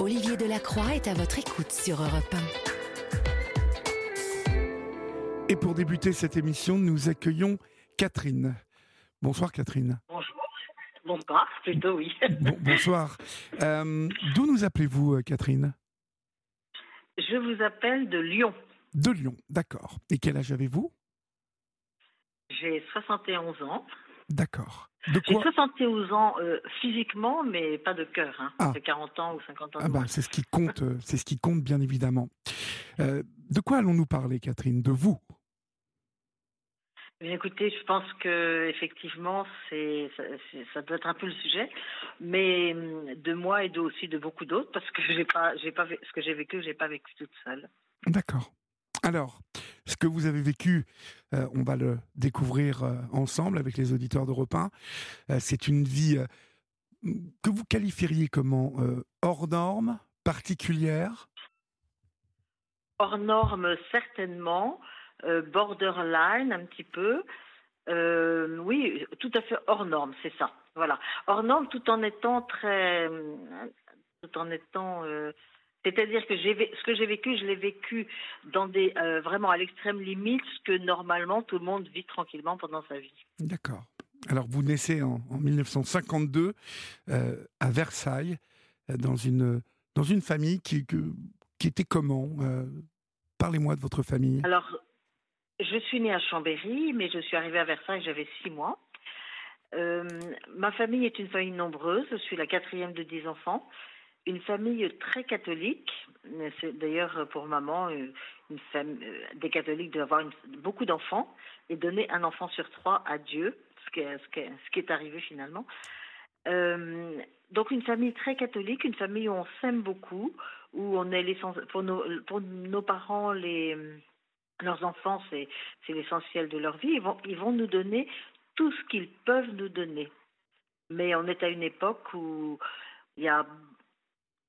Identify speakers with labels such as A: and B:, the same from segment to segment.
A: Olivier Delacroix est à votre écoute sur Europe
B: 1. Et pour débuter cette émission, nous accueillons Catherine. Bonsoir Catherine.
C: Bonjour. Bonsoir, plutôt oui.
B: bonsoir. Euh, d'où nous appelez-vous euh, Catherine?
C: Je vous appelle de Lyon.
B: De Lyon, d'accord. Et quel âge avez-vous?
C: J'ai 71 ans.
B: D'accord.
C: J'ai 71 ans euh, physiquement, mais pas de cœur. Hein. Ah. 40 ans ou 50 ans.
B: Ah bah, c'est ce qui compte, euh, c'est ce qui compte bien évidemment. Euh, de quoi allons-nous parler, Catherine? De vous?
C: Eh écoutez, je pense que effectivement, c'est ça, doit être un peu le sujet, mais hum, de moi et de, aussi de beaucoup d'autres, parce que j'ai pas, j'ai pas, ce que j'ai vécu, j'ai pas vécu toute seule.
B: D'accord. Alors, ce que vous avez vécu, euh, on va le découvrir euh, ensemble avec les auditeurs d'Europe 1. Euh, c'est une vie que vous qualifieriez comment Hors norme Particulière?
C: Hors norme, certainement. borderline, un petit peu. oui, tout à fait hors norme, c'est ça. Voilà. Hors norme, tout en étant très. tout en étant c'est-à-dire que ce que j'ai vécu, je l'ai vécu dans des euh, vraiment à l'extrême limite, ce que normalement tout le monde vit tranquillement pendant sa vie.
B: D'accord. Alors vous naissez en, 1952 euh, à Versailles, euh, dans une dans une famille qui qui était comment Parlez-moi de votre famille.
C: Alors, je suis née à Chambéry, mais je suis arrivée à Versailles, j'avais six mois. ma famille est une famille nombreuse. Je suis la quatrième de dix enfants une famille très catholique. C'est d'ailleurs pour maman une euh, des catholiques d'avoir beaucoup d'enfants et donner un enfant sur trois à Dieu, ce qui est, ce qui est, arrivé finalement. Euh, donc une famille très catholique, une famille où on s'aime beaucoup, où on est pour nos pour nos parents les leurs enfants c'est c'est l'essentiel de leur vie. Ils vont ils vont nous donner tout ce qu'ils peuvent nous donner. Mais on est à une époque où il y a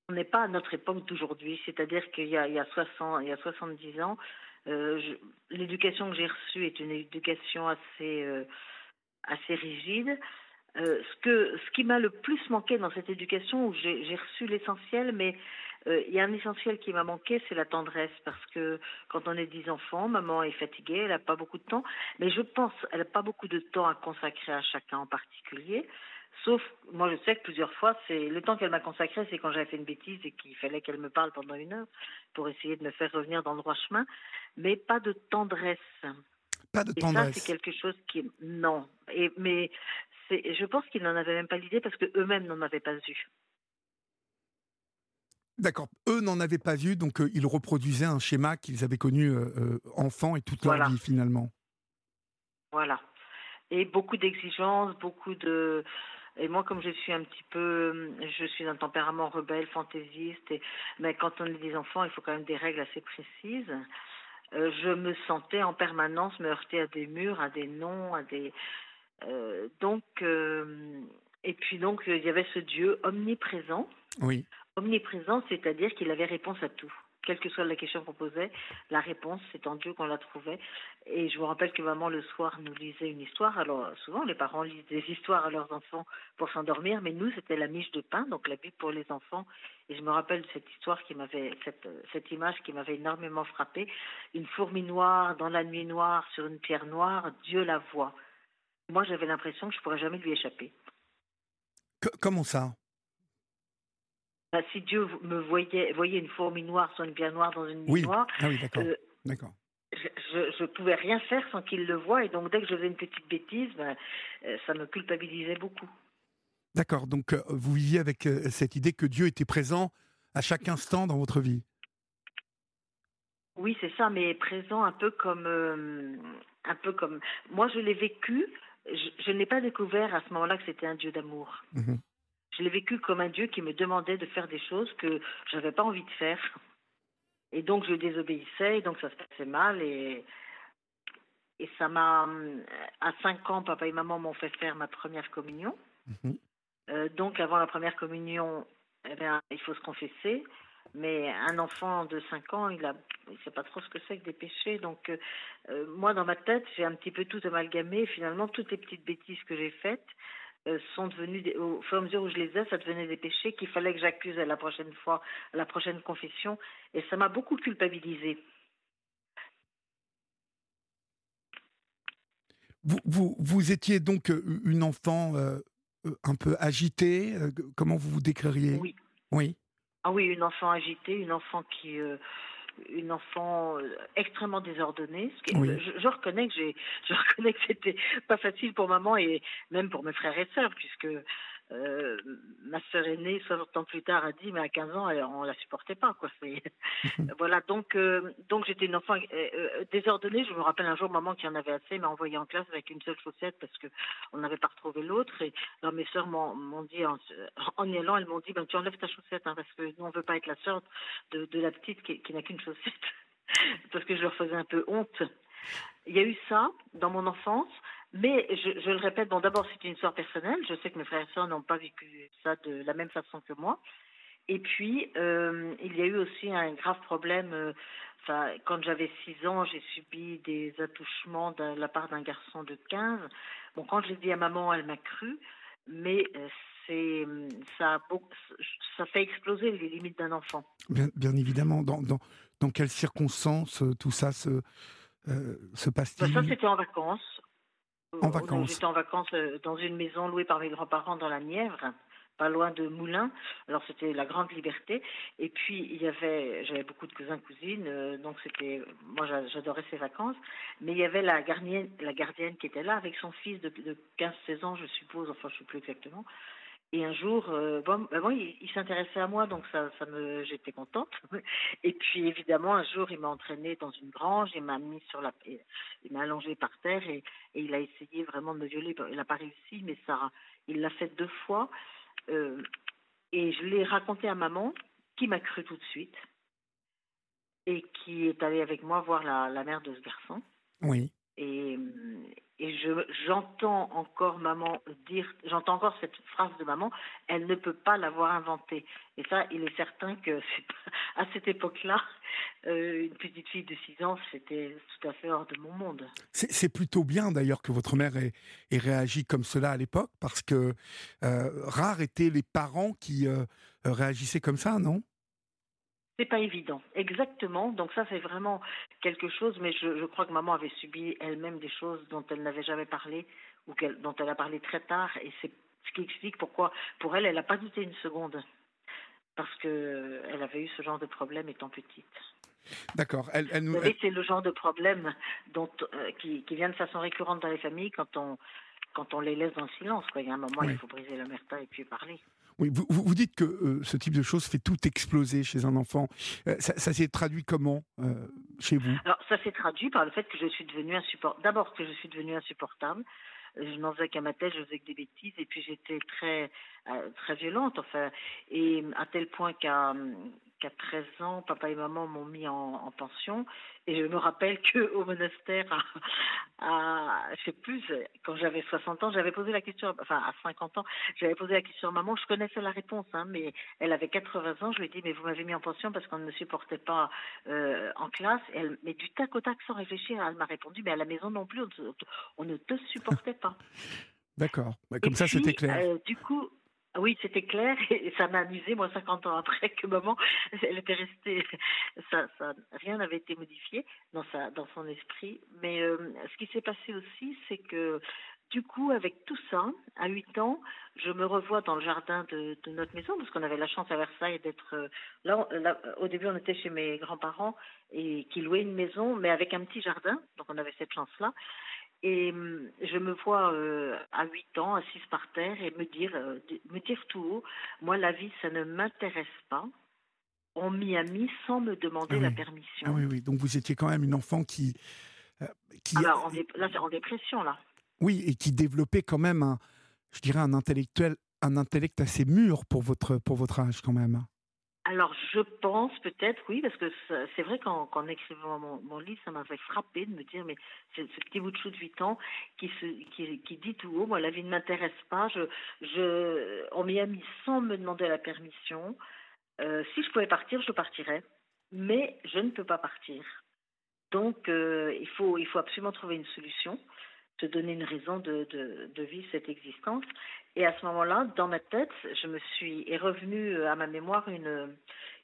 C: on n'est pas à notre époque d'aujourd'hui, c'est-à-dire qu'il y a, il y a 60, il y a 70 ans, euh, l'éducation que j'ai reçue est une éducation assez, euh, rigide. Euh, ce qui m'a le plus manqué dans cette éducation, où j'ai reçu l'essentiel, mais il y a un essentiel qui m'a manqué, c'est la tendresse, parce que quand on est dix enfants, maman est fatiguée, elle n'a pas beaucoup de temps, mais je pense elle n'a pas beaucoup de temps à consacrer à chacun en particulier. Sauf, moi je sais que plusieurs fois, c'est le temps qu'elle m'a consacré, c'est quand j'avais fait une bêtise et qu'il fallait qu'elle me parle pendant une heure pour essayer de me faire revenir dans le droit chemin, mais pas de tendresse.
B: Pas de tendresse.
C: Et ça, c'est quelque chose qui non. Et mais je pense qu'ils n'en avaient même pas l'idée parce que eux-mêmes n'en avaient pas vu.
B: D'accord. Eux n'en avaient pas vu, donc euh, ils reproduisaient un schéma qu'ils avaient connu euh, euh, enfant et toute leur vie finalement.
C: Voilà. Et beaucoup d'exigences, beaucoup de et moi, comme je suis un petit peu, je suis d'un tempérament rebelle, fantaisiste, et, mais quand on est des enfants, il faut quand même des règles assez précises. Euh, je me sentais en permanence me heurter à des murs, à des noms, à des. Euh, donc, euh, et puis donc, il y avait ce Dieu omniprésent.
B: Oui.
C: Omniprésent, c'est-à-dire qu'il avait réponse à tout quelle que soit la question posait, la réponse, c'est en Dieu qu'on la trouvait. Et je vous rappelle que maman, le soir, nous lisait une histoire. Alors, souvent, les parents lisent des histoires à leurs enfants pour s'endormir, mais nous, c'était la miche de pain, donc la Bible pour les enfants. Et je me rappelle cette histoire qui m'avait, cette, cette image qui m'avait énormément frappée. Une fourmi noire dans la nuit noire sur une pierre noire, Dieu la voit. Moi, j'avais l'impression que je pourrais jamais lui échapper.
B: comment ça?
C: Bah, si Dieu me voyait, voyait une fourmi noire sur une pierre noire dans une nuit noire,
B: ah oui, d'accord. Euh, d'accord.
C: Je ne pouvais rien faire sans qu'il le voie. Et donc, dès que je faisais une petite bêtise, ben, euh, ça me culpabilisait beaucoup.
B: D'accord. Donc, euh, vous viviez avec cette idée que Dieu était présent à chaque instant dans votre vie?
C: Oui, c'est ça, mais présent un peu comme. un peu comme. Moi, je l'ai vécu. Je, n'ai pas découvert à ce moment-là que c'était un Dieu d'amour. Mmh je l'ai vécu comme un Dieu qui me demandait de faire des choses que je n'avais pas envie de faire. Et donc je désobéissais, et donc ça se passait mal. Et, et ça m'a. À 5 ans, papa et maman m'ont fait faire ma première communion. Mhm. Euh, donc avant la première communion, eh bien, il faut se confesser. Mais un enfant de 5 ans, il ne il sait pas trop ce que c'est que des péchés. Donc, euh, euh, moi, dans ma tête, j'ai un petit peu tout amalgamé. Finalement, toutes les petites bêtises que j'ai faites, sont devenus, au fur et à mesure où je les ai, ça devenait des péchés qu'il fallait que j'accuse à la prochaine fois, à la prochaine confession. Et ça m'a beaucoup culpabilisée.
B: Vous, vous, vous, étiez donc une enfant un peu agitée. Comment vous vous décririez?
C: Oui.
B: Oui.
C: Ah oui, une enfant agitée, une enfant qui une enfant euh, extrêmement désordonnée. je, reconnais que j'ai, je reconnais que c'était pas facile pour maman et même pour mes frères et sœurs, puisque euh, ma sœur aînée, 60 ans plus tard, a dit, mais à 15 ans, elle, on la supportait pas, quoi. voilà, donc, euh, donc j'étais une enfant euh, désordonnée. Je me rappelle un jour, maman qui en avait assez m'a envoyée en classe avec une seule chaussette parce que on n'avait pas retrouvé l'autre. Et alors mes sœurs m'ont dit, en, en, y allant, elles m'ont dit, ben, tu enlèves ta chaussette, hein, parce que nous, on veut pas être la sœur de, de la petite qui, qui n'a qu'une chaussette, parce que je leur faisais un peu honte. Il y a eu ça dans mon enfance. Mais je, je, le répète, bon, d'abord, c'est une histoire personnelle. Je sais que mes frères et sœurs n'ont pas vécu ça de la même façon que moi. Et puis, euh, il y a eu aussi un grave problème. Euh, enfin, quand j'avais 6 ans, j'ai subi des attouchements de la part d'un garçon de 15. Bon, quand je l'ai dit à maman, elle m'a cru. Mais euh, c'est ça, ça fait exploser les limites d'un enfant.
B: Bien, bien, évidemment. Dans, dans, dans quelles circonstances tout ça se, euh, se passe-t-il
C: ben, Ça, c'était en vacances.
B: En vacances.
C: J'étais en vacances euh, dans une maison louée par mes grands-parents dans la Nièvre, pas loin de Moulins. Alors c'était la grande liberté. Et puis il y avait, j'avais beaucoup de cousins cousines, euh, donc c'était, moi j'adorais ces vacances. Mais il y avait la gardienne, la gardienne qui était là avec son fils de, de 15-16 ans, je suppose, enfin je ne sais plus exactement. Et un jour, euh, bon, ben il, s'intéressait à moi, donc ça, ça me, j'étais contente. Et puis évidemment, un jour, il m'a entraînée dans une grange, il m'a mis sur la, il m'a allongé par terre et, et, il a essayé vraiment de me violer. Il n'a pas réussi, mais ça, il l'a fait deux fois. Euh, et je l'ai raconté à maman, qui m'a cru tout de suite et qui est allée avec moi voir la, la mère de ce garçon.
B: Oui.
C: Et, et j'entends encore maman dire, j'entends encore cette phrase de maman, elle ne peut pas l'avoir inventée. Et ça, il est certain que à cette époque-là, euh, une petite fille de 6 ans, c'était tout à fait hors de mon monde.
B: C'est plutôt bien d'ailleurs que votre mère ait, réagi comme cela à l'époque, parce que euh, rares étaient les parents qui euh, réagissaient comme ça, non?
C: C'est pas évident, exactement. Donc ça, c'est vraiment quelque chose. Mais je, je, crois que maman avait subi elle-même des choses dont elle n'avait jamais parlé ou dont elle a parlé très tard. Et c'est ce qui explique pourquoi, pour elle, elle n'a pas douté une seconde, parce que elle avait eu ce genre de problème étant petite.
B: D'accord. Elle, elle nous.
C: C'est le genre de problème dont euh, qui, qui vient de façon récurrente dans les familles quand on quand on les laisse dans le silence. Quoi. Il y a un moment, il faut briser l'omerta et puis parler.
B: Vous, dites que euh, ce type de choses fait tout exploser chez un enfant. Euh, ça, s'est traduit comment euh, chez vous?
C: Alors, ça s'est traduit par le fait que je suis devenue insupportable. D'abord, que je suis devenue insupportable. Je n'en faisais qu'à ma tête, je faisais que des bêtises, et puis j'étais très, très violente, enfin, et à tel point qu'à qu'à 13 ans, papa et maman m'ont mis en, en, pension. Et je me rappelle qu'au monastère, à, à, je sais plus, quand j'avais 60 ans, j'avais posé la question, enfin à 50 ans, j'avais posé la question à maman, je connaissais la réponse, hein, mais elle avait 80 ans, je lui ai dit, mais vous m'avez mis en pension parce qu'on ne me supportait pas euh, en classe. Et elle, mais du tac au tac, sans réfléchir, elle m'a répondu, mais à la maison non plus, on, on ne te supportait pas.
B: D'accord, comme et ça c'était clair.
C: Euh, du coup, oui, c'était clair et ça m'a amusé, moi, 50 ans après, que maman, elle était restée, ça, rien n'avait été modifié dans, sa, dans son esprit. Mais euh, ce qui s'est passé aussi, c'est que du coup, avec tout ça, à 8 ans, je me revois dans le jardin de, notre maison, parce qu'on avait la chance à Versailles d'être... Euh, là, là, au début, on était chez mes grands-parents et qui louaient une maison, mais avec un petit jardin, donc on avait cette chance-là. Et hum, je me vois euh, à 8 ans, assise par terre, et me dire, euh, me dire tout haut, moi la vie, ça ne m'intéresse pas. On m'y a mis sans me demander
B: ah oui.
C: la permission.
B: Ah oui, oui. Donc vous étiez quand même une enfant qui...
C: Euh, qui là, dé... là c'est en dépression, là.
B: Oui, et qui développait quand même, un, je dirais, un intellectuel, un intellect assez mûr pour votre, pour votre âge quand même.
C: Alors, je pense peut-être, oui, parce que c'est vrai qu'en qu écrivant mon, livre, ça m'avait frappé de me dire, mais c'est ce petit bout de chou de 8 ans qui, se, qui, qui dit tout haut, moi, la vie ne m'intéresse pas, je, on m'y a mis sans me demander la permission. Euh, si je pouvais partir, je partirais, mais je ne peux pas partir. Donc, euh, il, faut, absolument trouver une solution, se donner une raison de, de vivre cette existence. Et à ce moment-là, dans ma tête, je me suis est revenue à ma mémoire une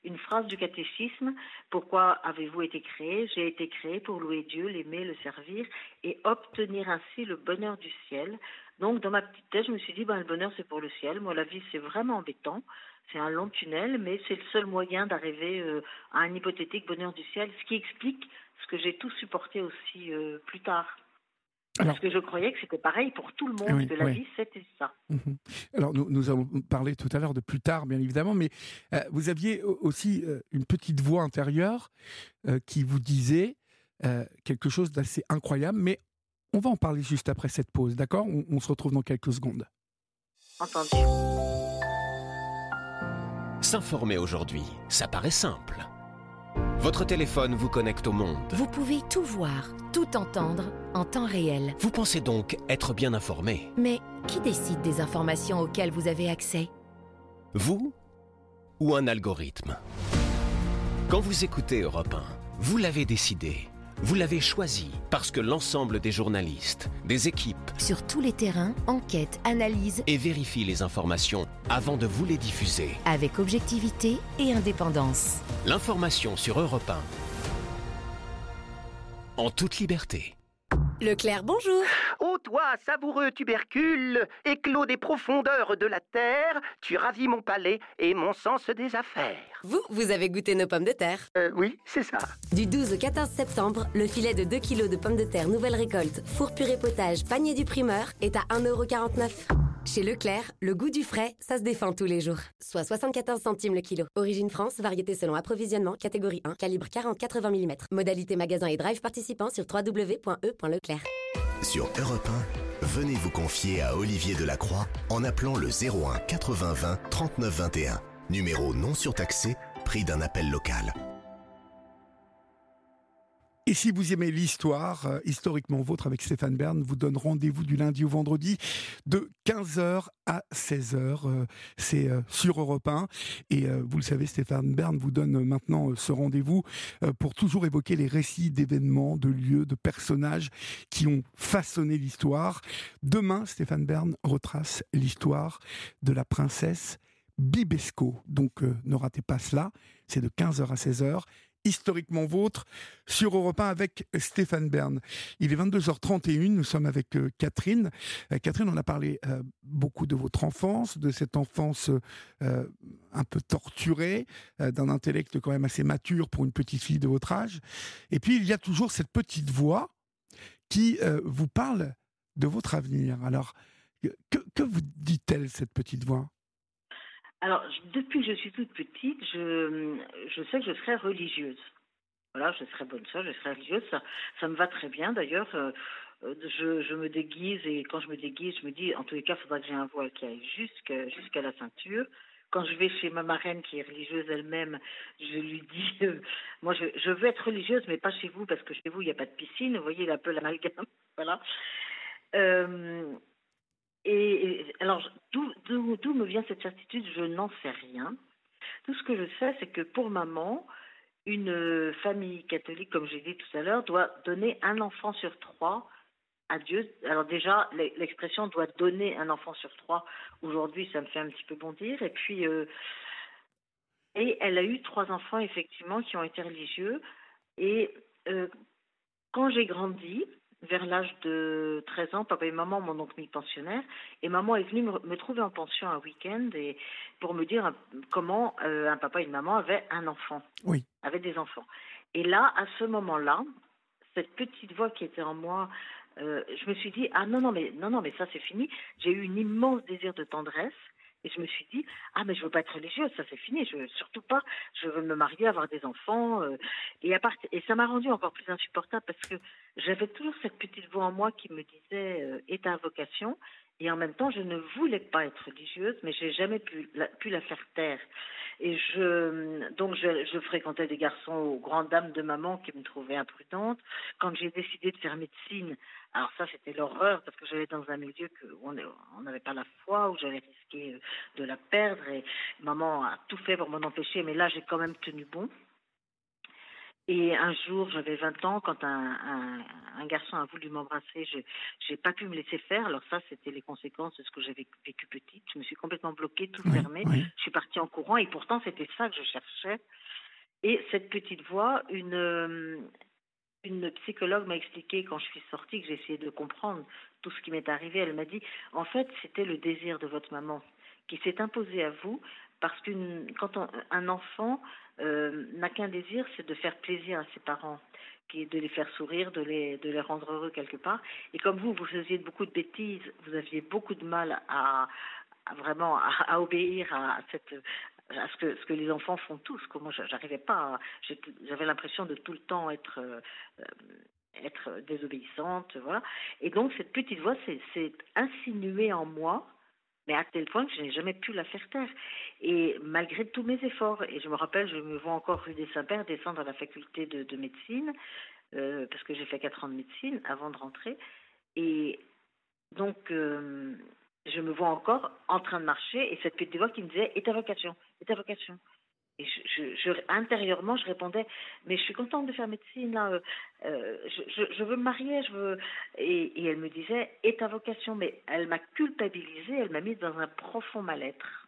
C: une phrase du catéchisme Pourquoi avez-vous été créé? J'ai été créé pour louer Dieu, l'aimer, le servir et obtenir ainsi le bonheur du ciel. Donc, dans ma petite tête, je me suis dit ben, le bonheur, c'est pour le ciel. Moi, la vie, c'est vraiment embêtant. C'est un long tunnel, mais c'est le seul moyen d'arriver euh, à un hypothétique bonheur du ciel, ce qui explique ce que j'ai tout supporté aussi euh, plus tard. Parce que je croyais que c'était pareil pour tout le monde, que la vie, c'était ça.
B: Mhm. Alors, nous, nous avons parlé tout à l'heure de plus tard, bien évidemment, mais euh, vous aviez aussi euh, une petite voix intérieure euh, qui vous disait quelque chose d'assez incroyable, mais on va en parler juste après cette pause, d'accord? On, on se retrouve dans quelques secondes.
C: Entendu.
D: S'informer aujourd'hui, ça paraît simple. Votre téléphone vous connecte au monde.
A: Vous pouvez tout voir, tout entendre en temps réel.
D: Vous pensez donc être bien informé.
A: Mais qui décide des informations auxquelles vous avez accès?
D: Vous ou un algorithme? Quand vous écoutez Europe 1, vous l'avez décidé. Vous l'avez choisi parce que l'ensemble des journalistes, des équipes,
A: sur tous les terrains, enquêtent, analysent
D: et vérifient les informations avant de vous les diffuser.
A: Avec objectivité et indépendance.
D: L'information sur Europe 1. En toute liberté.
A: Leclerc, bonjour.
E: Ô toi, savoureux tubercule, éclos des profondeurs de la terre, tu ravis mon palais et mon sens des affaires.
A: Vous, vous avez goûté nos pommes de terre
E: Euh, oui, c'est ça.
A: Du 12 au 14 septembre, le filet de 2 kg de pommes de terre nouvelle récolte, four purée potage, panier du primeur est à 1,49€. Chez Leclerc, le goût du frais, ça se défend tous les jours. Soit 74 centimes le kilo. Origine France, variété selon approvisionnement, catégorie 1, calibre 40-80 mm. Modalité magasin et drive participant sur www.e.leclerc.
F: Sur Europe 1, venez vous confier à Olivier Delacroix en appelant le 01 80 20 39 21. Numéro non surtaxé, prix d'un appel local.
B: Et si vous aimez l'histoire, euh, historiquement vôtre avec Stéphane Bern, vous donne rendez-vous du lundi au vendredi de 15h à 16h. Euh, c'est euh, sur Europe 1. Et vous le savez, Stéphane Bern vous donne maintenant ce rendez-vous pour toujours évoquer les récits d'événements, de lieux, de personnages qui ont façonné l'histoire. Demain, Stéphane Bern retrace l'histoire de la princesse Bibesco. Donc ne ratez pas cela. C'est de 15h à 16h historiquement vôtre sur Europe 1 avec Stéphane Bern. Il est 22h31, nous sommes avec euh, Catherine. Euh, Catherine, on a parlé euh, beaucoup de votre enfance, de cette enfance un peu torturée, d'un intellect quand même assez mature pour une petite fille de votre âge. Et puis il y a toujours cette petite voix qui vous parle de votre avenir. Alors, que vous dit-elle, cette petite voix?
C: Alors, depuis que je suis toute petite, je, je sais que je serai religieuse. Voilà, je serai bonne sœur, je serai religieuse. Ça, ça me va très bien d'ailleurs. euh, euh, je, je me déguise et quand je me déguise, je me dis en tous les cas, il faudra que j'ai un voile qui aille jusqu'à la ceinture. Quand je vais chez ma marraine qui est religieuse elle-même, je lui dis euh, Moi, je, veux être religieuse, mais pas chez vous, parce que chez vous, il n'y a pas de piscine. Vous voyez, il a un peu l'amalgame. voilà. Et, alors, d'où- me vient cette certitude? Je n'en sais rien. Tout ce que je sais, c'est que pour maman, une famille catholique, comme j'ai dit tout à l'heure, doit donner un enfant sur trois à Dieu. Alors déjà, l'e- l'expression doit donner un enfant sur trois, aujourd'hui, ça me fait un petit peu bondir. Et puis, euh, et elle a eu trois enfants, effectivement, qui ont été religieux. Et euh, quand j'ai grandi, vers l'âge de 13 ans, papa et maman m'ont donc mis pensionnaire. Et maman est venue me, me trouver en pension un week-end et pour me dire un- comment euh, un papa et une maman avaient un enfant,
B: Oui.
C: avaient des enfants. Et là, à ce moment-là, cette petite voix qui était en moi, euh, je me suis dit ah non non mais non non mais ça c'est fini. J'ai eu un immense désir de tendresse. Et je me suis dit, ah mais je veux pas être religieuse, ça c'est fini, je veux surtout pas, je veux me marier, avoir des enfants. euh, et, à part, et ça m'a rendu encore plus insupportable parce que j'avais toujours cette petite voix en moi qui me disait, euh, est ta vocation. Et en même temps, je ne voulais pas être religieuse, mais j'ai jamais pu la, faire taire. Et donc je, fréquentais des garçons aux grandes dames de maman qui me trouvaient imprudente. Quand j'ai décidé de faire médecine, alors ça c'était l'horreur parce que j'allais dans un milieu que où on on n'avait pas la foi, où j'allais risquer euh, de la perdre. Et maman a tout fait pour m'en empêcher, mais là j'ai quand même tenu bon. Et un jour, j'avais 20 ans, quand un, un, garçon a voulu m'embrasser, je n'ai pas pu me laisser faire. Alors ça, c'était les conséquences de ce que j'avais vécu petite. Je me suis complètement bloquée, tout fermé. Je suis partie en courant et pourtant, c'était ça que je cherchais. Et cette petite voix, une, une psychologue m'a expliqué quand je suis sortie que j'essayais de comprendre tout ce qui m'est arrivé. Elle m'a dit, en fait, c'était le désir de votre maman qui s'est imposé à vous parce que quand un enfant euh, n'a qu'un désir, c'est de faire plaisir à ses parents, qui de les faire sourire, de les, de les rendre heureux quelque part. Et comme vous, vous faisiez beaucoup de bêtises, vous aviez beaucoup de mal à, vraiment à, obéir à ce que les enfants font tous. Que moi, j'arrivais pas. J'avais l'impression de tout le temps être euh, être désobéissante, voilà. Et donc cette petite voix s'est insinuée en moi mais à tel point que je n'ai jamais pu la faire taire. Et malgré tous mes efforts, et je me rappelle, je me vois encore rue des Saints-Pères descendre à la faculté de, médecine, euh, parce que j'ai fait quatre ans de médecine avant de rentrer. Et donc, euh, je me vois encore en train de marcher, et cette petite voix qui me disait, et ta vocation, et ta vocation. Et intérieurement, je répondais, mais je suis contente de faire médecine. Euh, euh, je, veux me marier, je veux. Et, elle me disait, et ta vocation Mais elle m'a culpabilisée, elle m'a mise dans un profond mal-être.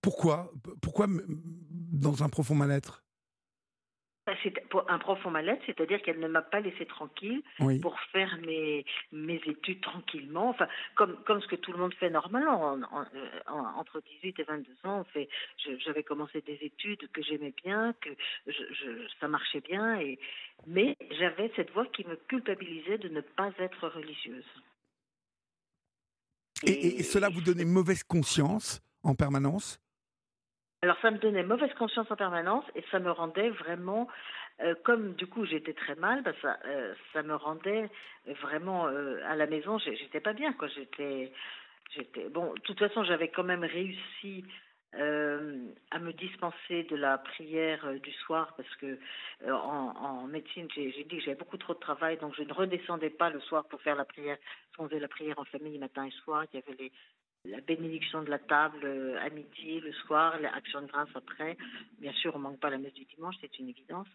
B: Pourquoi Pourquoi dans un profond mal-être?
C: C'est un profond mal-être, c'est-à-dire qu'elle ne m'a pas laissé tranquille pour faire mes, mes études tranquillement, enfin, comme, comme ce que tout le monde fait normalement. Euh, entre 18 et 22 ans, fait, j'avais commencé des études que j'aimais bien, que je, ça marchait bien, et, mais j'avais cette voix qui me culpabilisait de ne pas être religieuse.
B: et cela vous donnait mauvaise conscience en permanence?
C: Alors ça me donnait mauvaise conscience en permanence et ça me rendait vraiment, euh, comme du coup j'étais très mal, bah, ça, euh, ça me rendait vraiment euh, à la maison, j'étais pas bien quoi. J'étais, j'étais bon. De toute façon, j'avais quand même réussi à me dispenser de la prière du soir parce que en, médecine j'ai dit que j'avais beaucoup trop de travail donc je ne redescendais pas le soir pour faire la prière. On faisait la prière en famille matin et soir. Il y avait les la bénédiction de la table euh, à midi, le soir, l'action de grâce après. Bien sûr, on ne manque pas la messe du dimanche, c'est une évidence.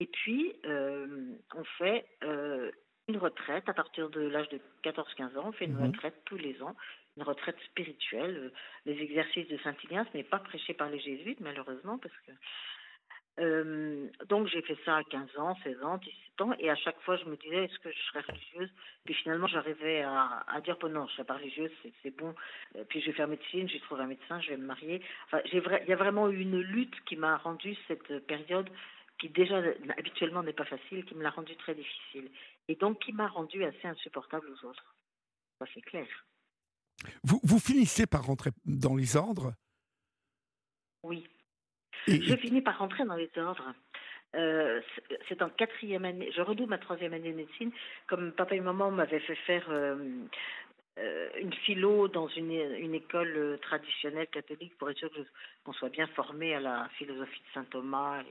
C: Et puis, euh, on fait euh, une retraite à partir de l'âge de 14-15 ans. On fait une mhm. retraite tous les ans, une retraite spirituelle. Les exercices de Saint-Ignace n'est pas prêché par les jésuites, malheureusement, parce que euh, donc j'ai fait ça à 15 ans, 16 ans, 17 ans, et à chaque fois je me disais est-ce que je serais religieuse? Puis finalement j'arrivais à, à, dire bon non, je serais pas religieuse, c'est bon. Euh, puis je vais faire médecine, j'ai trouvé un médecin, je vais me marier. Enfin, il y a vraiment eu une lutte qui m'a rendu cette période qui déjà habituellement n'est pas facile, qui me l'a rendue très difficile, et donc qui m'a rendue assez insupportable aux autres. Ça c'est clair.
B: Vous, vous finissez par rentrer dans les ordres?
C: Oui. Je finis par rentrer dans les ordres. Euh, c'est en quatrième année, je redouble ma troisième année de médecine. Comme papa et maman m'avaient fait faire euh, euh, une philo dans une, une école traditionnelle catholique pour être sûr qu'on soit bien formé à la philosophie de saint Thomas.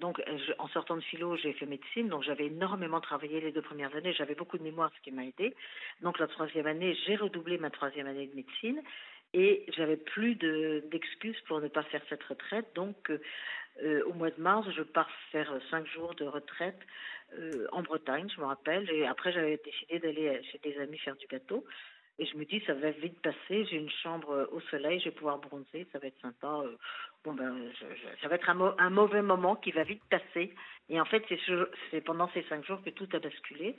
C: donc, en sortant de philo, j'ai fait médecine, donc j'avais énormément travaillé les deux premières années. J'avais beaucoup de mémoire, ce qui m'a aidé. Donc, la troisième année, j'ai redoublé ma troisième année de médecine et j'avais plus d'excuses pour ne pas faire cette retraite. Donc, euh, au mois de mars, je pars faire cinq jours de retraite euh, en Bretagne, je me rappelle. Et après, j'avais décidé d'aller chez des amis faire du gâteau. Et je me dis, ça va vite passer. J'ai une chambre au soleil, je vais pouvoir bronzer, ça va être sympa. Euh, bon ben, ça va être un, mauvais moment qui va vite passer. Et en fait, c'est pendant ces cinq jours que tout a basculé,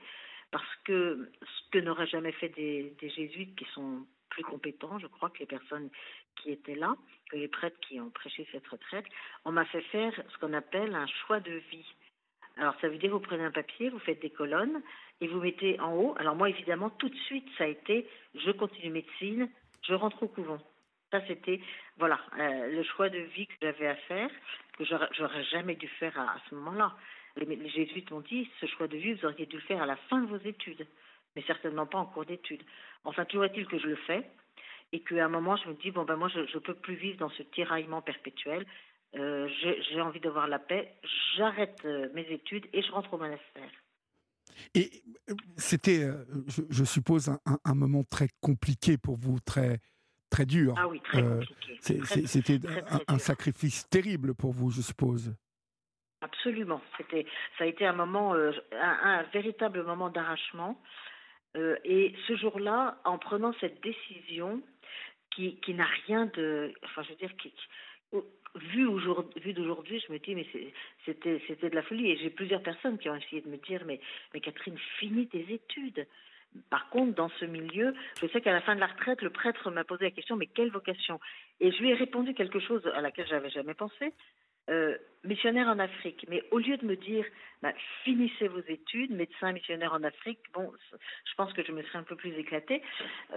C: parce que ce que n'auraient jamais fait des jésuites qui sont plus compétents, je crois, que les personnes qui étaient là, que les prêtres qui ont prêché cette retraite, on m'a fait faire ce qu'on appelle un choix de vie. Alors ça veut dire vous prenez un papier, vous faites des colonnes et vous mettez en haut. Alors moi évidemment tout de suite ça a été je continue médecine, je rentre au couvent. Ça c'était voilà euh, le choix de vie que j'avais à faire que j'aurais jamais dû faire à, ce moment-là. Les, les jésuites m'ont dit ce choix de vie vous auriez dû le faire à la fin de vos études mais certainement pas en cours d'études. Enfin, toujours est-il que je le fais et qu'à un moment, je me dis, bon, ben moi, je ne peux plus vivre dans ce tiraillement perpétuel. Euh, j'ai envie d'avoir la paix, j'arrête euh, mes études et je rentre au monastère.
B: Et euh, c'était, je, suppose, un, moment très compliqué pour vous, très, très dur.
C: Ah oui, très compliqué.
B: C'était un, sacrifice terrible pour vous, je suppose.
C: Absolument. C'était, ça a été un moment, euh, un, véritable moment d'arrachement. Euh, et ce jour-là, en prenant cette décision, qui, qui n'a rien de, enfin, je veux dire, qui, vu, d'aujourd'hui, je me dis, mais c'était, c'était de la folie. Et j'ai plusieurs personnes qui ont essayé de me dire, mais, mais Catherine, finis tes études. Par contre, dans ce milieu, je sais qu'à la fin de la retraite, le prêtre m'a posé la question, mais quelle vocation? Et je lui ai répondu quelque chose à laquelle j'avais jamais pensé. Euh, missionnaire en Afrique. Mais au lieu de me dire, bah, finissez vos études, médecin missionnaire en Afrique, bon, je pense que je me serais un peu plus éclatée.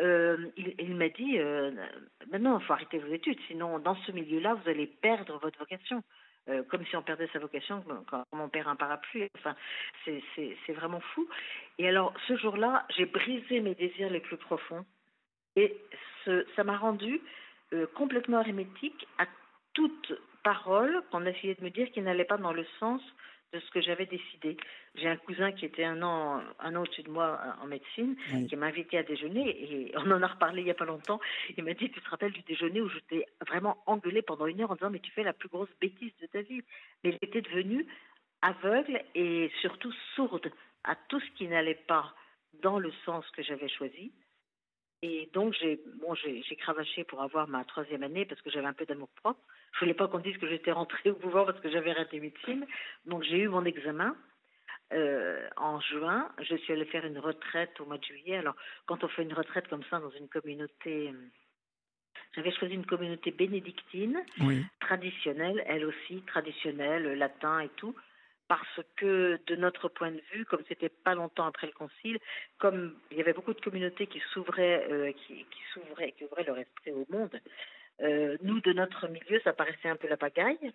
C: Euh, il, m'a dit, euh, maintenant, il faut arrêter vos études, sinon dans ce milieu-là, vous allez perdre votre vocation. Euh, comme si on perdait sa vocation quand on perd un parapluie. Enfin, c'est vraiment fou. Et alors, ce jour-là, j'ai brisé mes désirs les plus profonds. Et ça m'a rendu complètement hermétique à toute parole qu'on essayait de me dire qui n'allait pas dans le sens de ce que j'avais décidé. J'ai un cousin qui était un an, un an au-dessus de moi en médecine, qui m'a invité à déjeuner et on en a reparlé il n'y a pas longtemps. Il m'a dit, tu te rappelles du déjeuner où je t'ai vraiment engueulé pendant une heure en disant, mais tu fais la plus grosse bêtise de ta vie. Mais j'étais devenue aveugle et surtout sourde à tout ce qui n'allait pas dans le sens que j'avais choisi. Et donc, j'ai bon, j'ai cravaché pour avoir ma troisième année parce que j'avais un peu d'amour propre. Je voulais pas qu'on dise que j'étais rentrée au pouvoir parce que j'avais raté médecine. Donc, j'ai eu mon examen. Euh, en juin, je suis allée faire une retraite au mois de juillet. Alors, quand on fait une retraite comme ça dans une communauté, j'avais choisi une communauté bénédictine, traditionnelle, elle aussi, traditionnelle, latin et tout parce que de notre point de vue, comme c'était pas longtemps après le concile, comme il y avait beaucoup de communautés qui s'ouvraient, euh, qui, qui s'ouvraient, qui ouvraient leur esprit au monde, euh, nous de notre milieu, ça paraissait un peu la pagaille.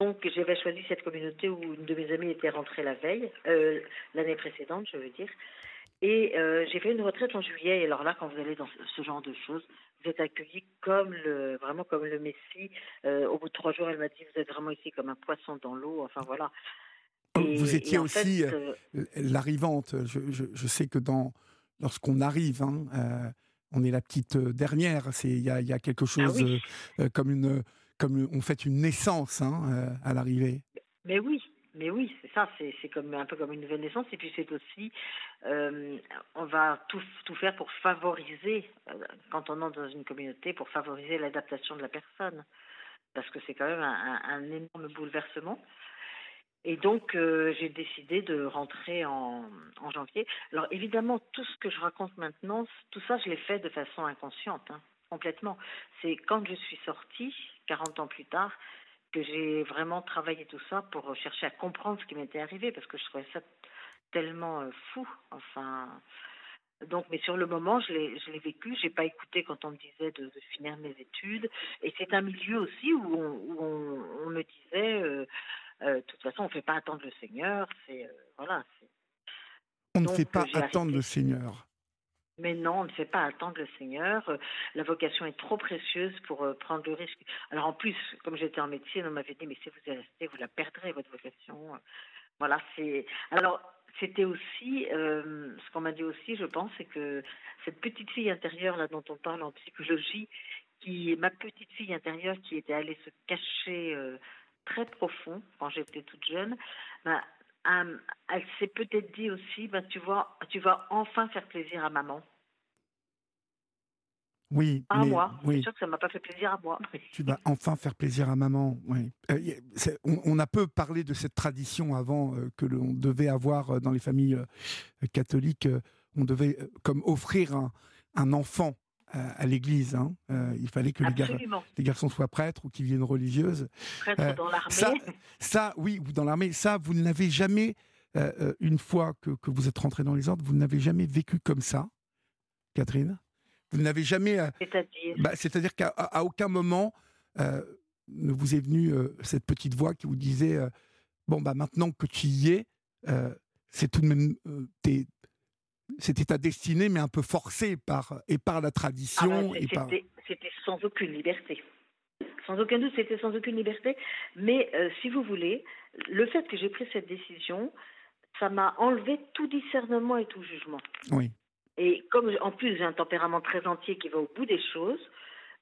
C: Donc j'avais choisi cette communauté où une de mes amies était rentrée la veille, euh, l'année précédente, je veux dire. Et j'ai fait une retraite en juillet. Et alors là, quand vous allez dans ce genre de choses, vous êtes accueilli comme le, vraiment comme le Messie. Euh, au bout de trois jours, elle m'a dit, vous êtes vraiment ici comme un poisson dans l'eau. Enfin voilà.
B: Oh, vous étiez aussi euh, euh, l'arrivante. Je, je, sais que dans, lorsqu'on arrive, hein, on est la petite dernière. C'est il y a, y a, quelque ah chose comme une comme on fait une naissance hein, à l'arrivée.
C: Mais oui, mais oui, c'est ça, c'est comme un peu comme une nouvelle naissance. Et puis c'est aussi, euh, on va tout, tout faire pour favoriser, euh, quand on entre dans une communauté, pour favoriser l'adaptation de la personne. Parce que c'est quand même un, un, énorme bouleversement. Et donc, euh, j'ai décidé de rentrer en, janvier. Alors, évidemment, tout ce que je raconte maintenant, tout ça, je l'ai fait de façon inconsciente, hein, complètement. C'est quand je suis sortie, 40 ans plus tard, que j'ai vraiment travaillé tout ça pour chercher à comprendre ce qui m'était arrivé parce que je trouvais ça tellement euh, fou. Enfin, donc, mais sur le moment, je l'ai, je l'ai vécu. J'ai pas écouté quand on me disait de, finir mes études. Et c'est un milieu aussi où on, me disait, euh, de toute façon, on fait pas attendre le Seigneur. C'est voilà.
B: On ne fait pas attendre le Seigneur.
C: Mais non, on ne fait pas attendre le Seigneur. Euh, la vocation est trop précieuse pour euh, prendre le risque. Alors en plus, comme j'étais en médecine, on m'avait dit mais si vous y restez, vous la perdrez votre vocation. Voilà, c'est. Alors c'était aussi euh, ce qu'on m'a dit aussi, je pense, c'est que cette petite fille intérieure là dont on parle en psychologie, qui ma petite fille intérieure qui était allée se cacher très profond quand j'étais toute jeune, ben, euh, elle s'est peut-être dit aussi, ben, tu, vois, tu vas enfin faire plaisir à maman.
B: Oui,
C: à moi. Oui. C'est sûr que ça m'a pas fait plaisir à moi.
B: Tu vas enfin faire plaisir à maman. Oui. Euh, on, a peu parlé de cette tradition avant euh, que l'on devait avoir dans les familles catholiques. on devait comme offrir un, un enfant à, l'église. Hein. Euh, il fallait que les, garçons soient prêtres ou qu'ils viennent religieuses.
C: Prêtres euh, dans l'armée.
B: Ça, oui, ou dans l'armée. Ça, vous ne l'avez jamais, euh, une fois que, que, vous êtes rentré dans les ordres, vous n'avez jamais vécu comme ça, Catherine Vous n'avez jamais.
C: C'est-à-dire
B: bah, C'est-à-dire qu'à aucun moment ne vous est venue cette petite voix qui vous disait Bon, bah, maintenant que tu y es, c'est tout de même. C'était ta destinée, mais un peu forcée par, et par la tradition.
C: Ah bah, c'était sans aucune liberté. Sans aucun doute, c'était sans aucune liberté. Mais euh, si vous voulez, le fait que j'ai pris cette décision, ça m'a enlevé tout discernement et tout jugement.
B: Oui.
C: Et comme en plus j'ai un tempérament très entier qui va au bout des choses,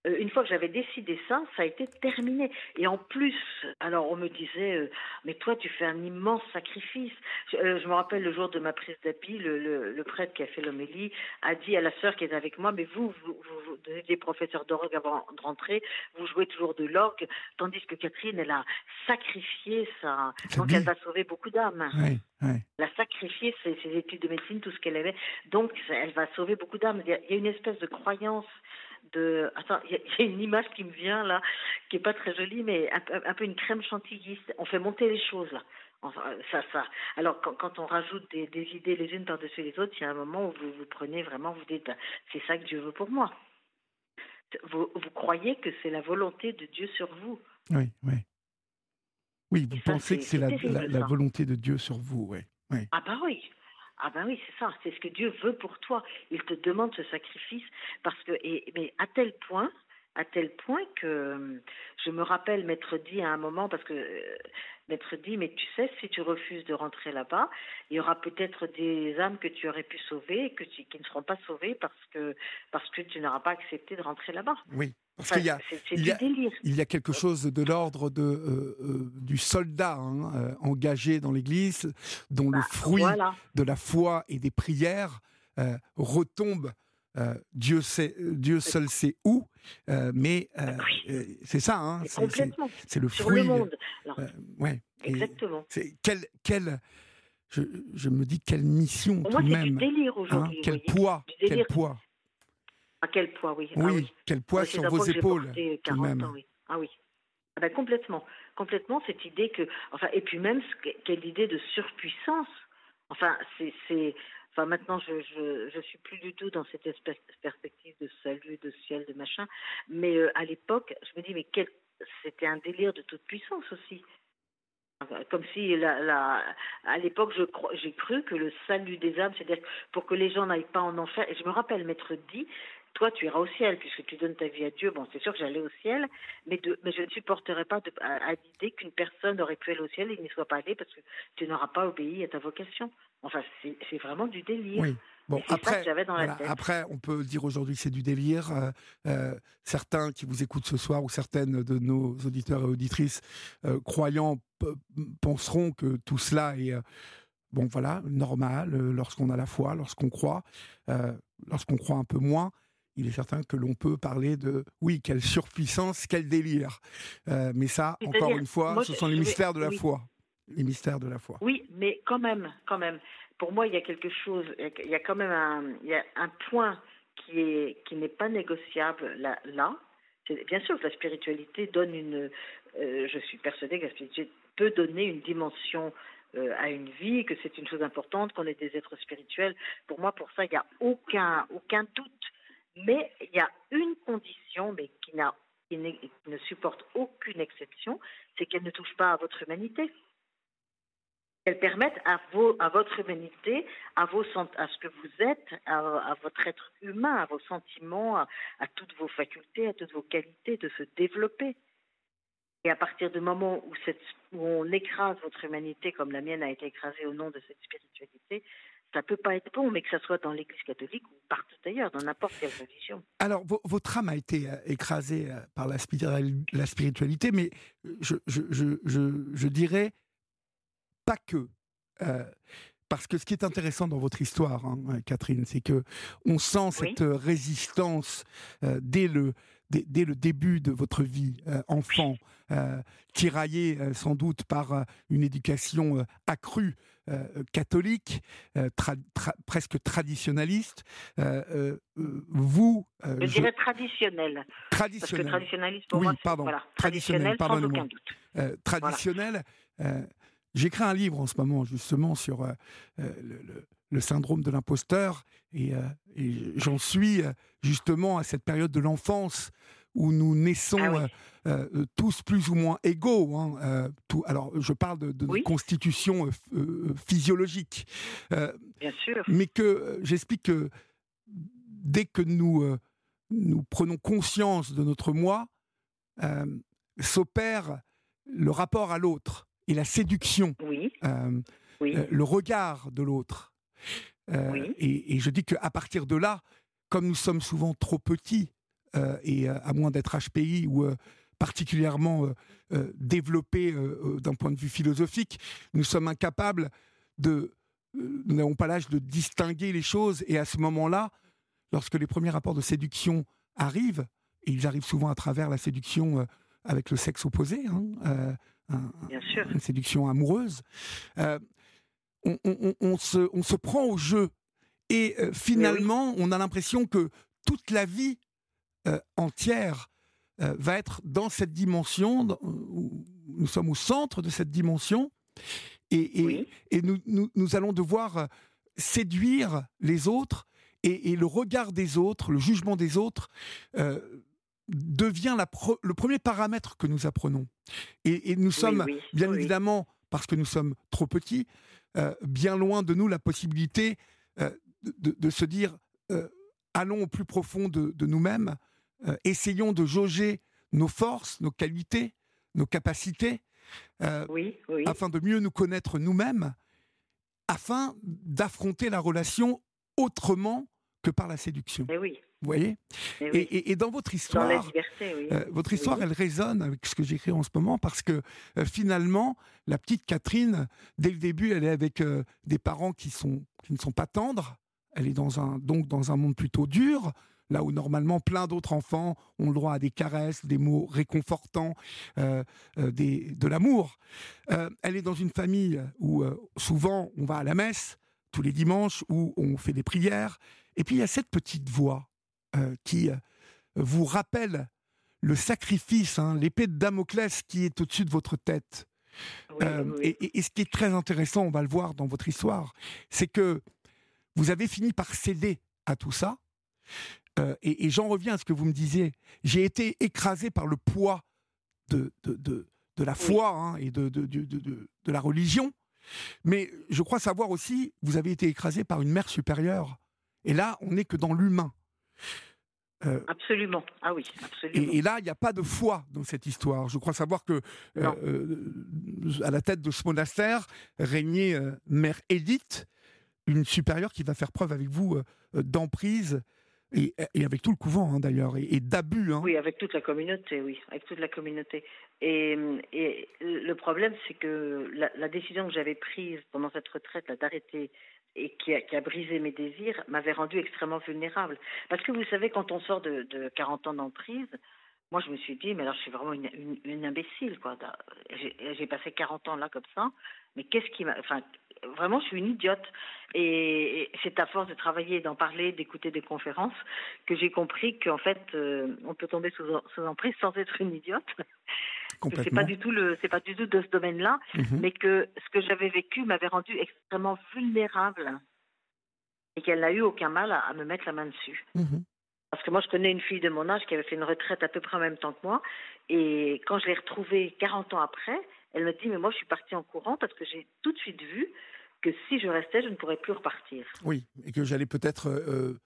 C: euh, une fois que j'avais décidé ça, ça a été terminé. Et en plus, alors on me disait, euh, mais toi tu fais un immense sacrifice. Je, euh, je me rappelle le jour de ma prise d'habit, le, le, le, prêtre qui a fait l'homélie a dit à la sœur qui est avec moi, mais vous, vous, vous, vous des professeurs d'orgue avant de rentrer, vous jouez toujours de l'orgue, tandis que Catherine, elle a sacrifié ça. Donc elle va sauver beaucoup d'âmes.
B: Oui, oui.
C: Elle a sacrifié ses, ses, études de médecine, tout ce qu'elle avait. Donc elle va sauver beaucoup d'âmes. Il y a une espèce de croyance de. Attends, il y, y, a une image qui me vient là, qui est pas très jolie, mais un, un, peu une crème chantillyste. On fait monter les choses là. Enfin, ça, ça. Alors quand, quand on rajoute des, des idées les unes par-dessus les autres, il y a un moment où vous vous prenez vraiment, vous dites, c'est ça que Dieu veut pour moi. Vous, vous croyez que c'est la volonté de Dieu sur vous.
B: Oui, oui. Oui, vous pensez que c'est la, la, la, volonté de Dieu sur vous, oui. oui.
C: Ah bah oui. Ah ben oui, c'est ça, c'est ce que Dieu veut pour toi. Il te demande ce sacrifice parce que, et, mais à tel point, à tel point que je me rappelle m'être dit à un moment, parce que euh, m'être dit, mais tu sais, si tu refuses de rentrer là-bas, il y aura peut-être des âmes que tu aurais pu sauver et qui ne seront pas sauvées parce que, parce que tu n'auras pas accepté de rentrer là-bas.
B: Oui. Parce enfin, qu'il y a, il y a, il y a quelque chose de l'ordre de euh, euh, du soldat hein, euh, engagé dans l'Église, dont bah, le fruit voilà. de la foi et des prières euh, retombe. Dieu, sait, Dieu seul sait où, mais oui. c'est ça, hein, c'est le
C: Sur
B: fruit.
C: le monde. Alors,
B: ouais,
C: exactement.
B: Quel, quel, je, je, me dis quelle mission
C: Pour
B: tout
C: moi,
B: même.
C: Du délire.
B: Hein, quel poids, quel poids.
C: À quel poids, oui.
B: Oui,
C: ah, oui.
B: quel poids sur vos épaules.
C: 40 même. Ans, oui. Ah oui. Ah ben complètement, complètement cette idée que, enfin, et puis même quelle idée de surpuissance. Enfin, c'est, enfin maintenant je, je, je suis plus du tout dans cette espèce perspective de salut, de ciel, de machin. Mais euh, à l'époque, je me dis mais quel, c'était un délire de toute puissance aussi. Comme si, la, la, à l'époque, je, j'ai cru que le salut des âmes, c'est-à-dire pour que les gens n'aillent pas en enfer. Et je me rappelle m'être dit, toi, tu iras au ciel puisque tu donnes ta vie à Dieu. Bon, c'est sûr que j'allais au ciel, mais, de, mais je ne supporterai pas de, à, à l'idée qu'une personne aurait pu aller au ciel et n'y soit pas allée parce que tu n'auras pas obéi à ta vocation. Enfin, c'est, vraiment du délire.
B: Oui. Bon, après, voilà, après, on peut dire aujourd'hui que c'est du délire. Euh, euh, certains qui vous écoutent ce soir ou certaines de nos auditeurs et auditrices euh, croyants penseront que tout cela est bon, voilà, normal lorsqu'on a la foi, lorsqu'on croit, lorsqu'on croit un peu moins il est certain que l'on peut parler de, oui, quelle surpuissance, quel délire. Euh, mais ça, encore une fois, moi, ce sont les mystères de la oui. foi. Les mystères de la foi.
C: Oui, mais quand même, quand même. Pour moi, il y a quelque chose, il y a quand même un, il y a un point qui est qui n'est pas négociable là. là. Bien sûr que la spiritualité donne une, euh, je suis persuadée que la spiritualité peut donner une dimension euh, à une vie, que c'est une chose importante, qu'on est des êtres spirituels. Pour moi, pour ça, il n'y a aucun, aucun doute. Mais il y a une condition, qui, ne supporte aucune exception, c'est qu'elle ne touche pas à votre humanité. Qu'elle permette à, vos, à votre humanité, à, vos, à ce que vous êtes, à, votre être humain, à vos sentiments, à, toutes vos facultés, à toutes vos qualités de se développer. Et à partir du moment où on écrase votre humanité, comme la mienne a été écrasée au nom de cette spiritualité, ça peut pas être bon, mais que ça soit dans l'Église catholique ou partout ailleurs, dans n'importe quelle religion.
B: Alors, votre âme a été écrasée par la, spiritualité, mais je, je, je, je, dirais pas que. Euh, parce que ce qui est intéressant dans votre histoire, hein, Catherine, c'est que on sent cette oui. résistance euh, dès le dès, dès, le début de votre vie euh, enfant, euh, tiraillé euh, sans doute par une éducation accrue catholique, tra tra presque traditionnaliste. vous,
C: je dirais traditionnel.
B: Traditionnel.
C: Parce que traditionnaliste pour
B: oui,
C: moi,
B: pardon.
C: Voilà,
B: traditionnel,
C: sans aucun doute.
B: traditionnel. Voilà. J'écris un livre en ce moment justement sur euh, le, le, le, syndrome de l'imposteur et, euh, et j'en suis justement à cette période de l'enfance où nous naissons ah oui. euh, tous plus ou moins égaux. Hein, tout, alors, je parle de, de oui. constitution physiologique.
C: Bien sûr.
B: Mais que j'explique que dès que nous, nous prenons conscience de notre moi, s'opère le rapport à l'autre et la séduction,
C: oui.
B: Euh. Euh, le regard de l'autre. Euh, et, et, je dis qu'à partir de là, comme nous sommes souvent trop petits et à moins d'être HPI ou particulièrement développé d'un point de vue philosophique, nous sommes incapables de... nous n'avons pas l'âge de distinguer les choses et à ce moment-là, lorsque les premiers rapports de séduction arrivent, et ils arrivent souvent à travers la séduction avec le sexe opposé, hein, une séduction amoureuse, on, se, prend au jeu. Et euh, finalement, on a l'impression que toute la vie euh, entière euh, va être dans cette dimension, nous sommes au centre de cette dimension, et, nous, allons devoir séduire les autres, et, le regard des autres, le jugement des autres, devient le premier paramètre que nous apprenons. Et, nous sommes, bien évidemment, parce que nous sommes trop petits, euh, bien loin de nous la possibilité euh, de, se dire euh, allons au plus profond de, nous-mêmes, essayons de jauger nos forces, nos qualités, nos capacités, afin de mieux nous connaître nous-mêmes, afin d'affronter la relation autrement que par la séduction.
C: Eh oui.
B: Vous voyez? Eh et, dans votre histoire, euh, votre histoire, elle résonne avec ce que j'écris en ce moment parce que euh, finalement, la petite Catherine, dès le début, elle est avec euh, des parents qui sont qui ne sont pas tendres. Elle est dans un donc dans un monde plutôt dur. Là où normalement plein d'autres enfants ont le droit à des caresses, des mots réconfortants, des, de l'amour. elle est dans une famille où souvent on va à la messe tous les dimanches, où on fait des prières. Et puis il y a cette petite voix euh, qui euh, vous rappelle le sacrifice, hein, l'épée de Damoclès qui est au-dessus de votre tête. Euh, et, ce qui est très intéressant, on va le voir dans votre histoire, c'est que vous avez fini par céder à tout ça. Et, j'en reviens à ce que vous me disiez. J'ai été écrasé par le poids de, de, de, la foi hein, et de, de, la religion. Mais je crois savoir aussi, vous avez été écrasé par une mère supérieure. Et là, on n'est que dans l'humain.
C: Euh, absolument. Ah oui, absolument.
B: Et, là, il n'y a pas de foi dans cette histoire. Je crois savoir que euh, euh, à la tête de ce monastère régnait Mère Édith, une supérieure qui va faire preuve avec vous d'emprise et, avec tout le couvent hein, d'ailleurs et, d'abus. Hein.
C: Oui, avec toute la communauté, oui, avec toute la communauté. Et, le problème, c'est que la, décision que j'avais prise pendant cette retraite d'arrêter et qui a, brisé mes désirs m'avait rendu extrêmement vulnérable. Parce que vous savez, quand on sort de, de 40 ans d'emprise, moi je me suis dit, mais alors je suis vraiment une, une, une imbécile, quoi. J'ai passé 40 ans là comme ça, mais qu'est-ce qui m'a. Enfin, vraiment, je suis une idiote. Et, c'est à force de travailler, d'en parler, d'écouter des conférences, que j'ai compris qu'en fait, euh, on peut tomber sous, sous emprise sans être une idiote. C'est pas du tout le, c'est pas du tout de ce domaine-là, mhm. mais que ce que j'avais vécu m'avait rendu extrêmement vulnérable et qu'elle n'a eu aucun mal à, me mettre la main dessus. Mhm. Parce que moi, je connais une fille de mon âge qui avait fait une retraite à peu près en même temps que moi, et quand je l'ai retrouvée 40 ans après, elle me dit mais moi je suis partie en courant parce que j'ai tout de suite vu que si je restais, je ne pourrais plus repartir.
B: Oui, et que j'allais peut-être euh,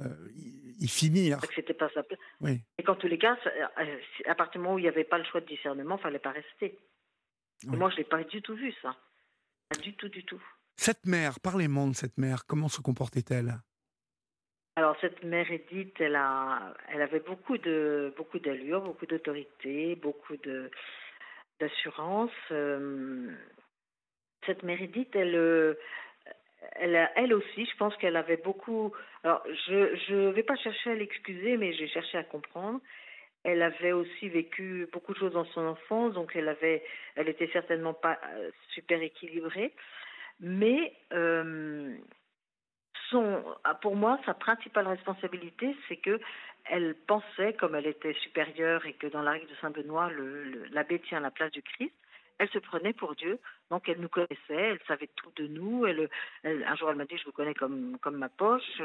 B: euh, y finir.
C: Que c'était pas ça.
B: Oui.
C: Et qu'en tous les cas, euh, à partir du moment où il n'y avait pas le choix de discernement, il fallait pas rester. moi, je l'ai pas du tout vu ça. Pas du tout, du tout.
B: Cette mère, parlez-moi de cette mère. Comment se comportait-elle?
C: Alors cette mère Edith, elle a, elle avait beaucoup de, beaucoup d'allure, beaucoup d'autorité, beaucoup de, d'assurance. Euh, cette mère Edith, elle, elle, elle aussi, je pense qu'elle avait beaucoup. Alors, je ne vais pas chercher à l'excuser, mais j'ai cherché à comprendre. Elle avait aussi vécu beaucoup de choses dans son enfance, donc elle avait, elle était certainement pas euh, super équilibrée. Mais euh, son, pour moi, sa principale responsabilité, c'est que elle pensait, comme elle était supérieure et que dans la règle de Saint Benoît, l'abbé tient la place du Christ, elle se prenait pour Dieu. Donc elle nous connaissait, elle savait tout de nous. Un jour elle m'a dit je vous connais comme ma poche.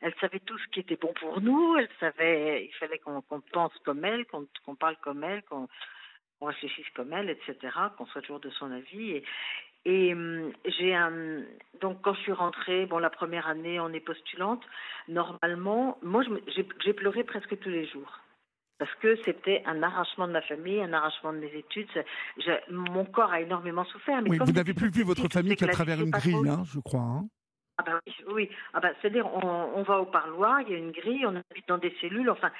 C: Elle savait tout ce qui était bon pour nous. Elle savait il fallait qu'on pense comme elle, qu'on parle comme elle, qu'on réfléchisse comme elle, etc. Qu'on soit toujours de son avis. Et hum, j'ai un donc quand je suis rentrée, bon la première année on est postulante. Normalement, moi j'ai pleuré presque tous les jours parce que c'était un arrachement de ma famille, un arrachement de mes études. mon corps a énormément souffert.
B: Mais oui, vous n'avez plus vu votre famille qu'à travers une grille, hein, je crois. Hein.
C: Ah bah oui, oui. Ah bah, c'est-à-dire, on, on va au parloir, il y a une grille, on habite dans des cellules. Enfin,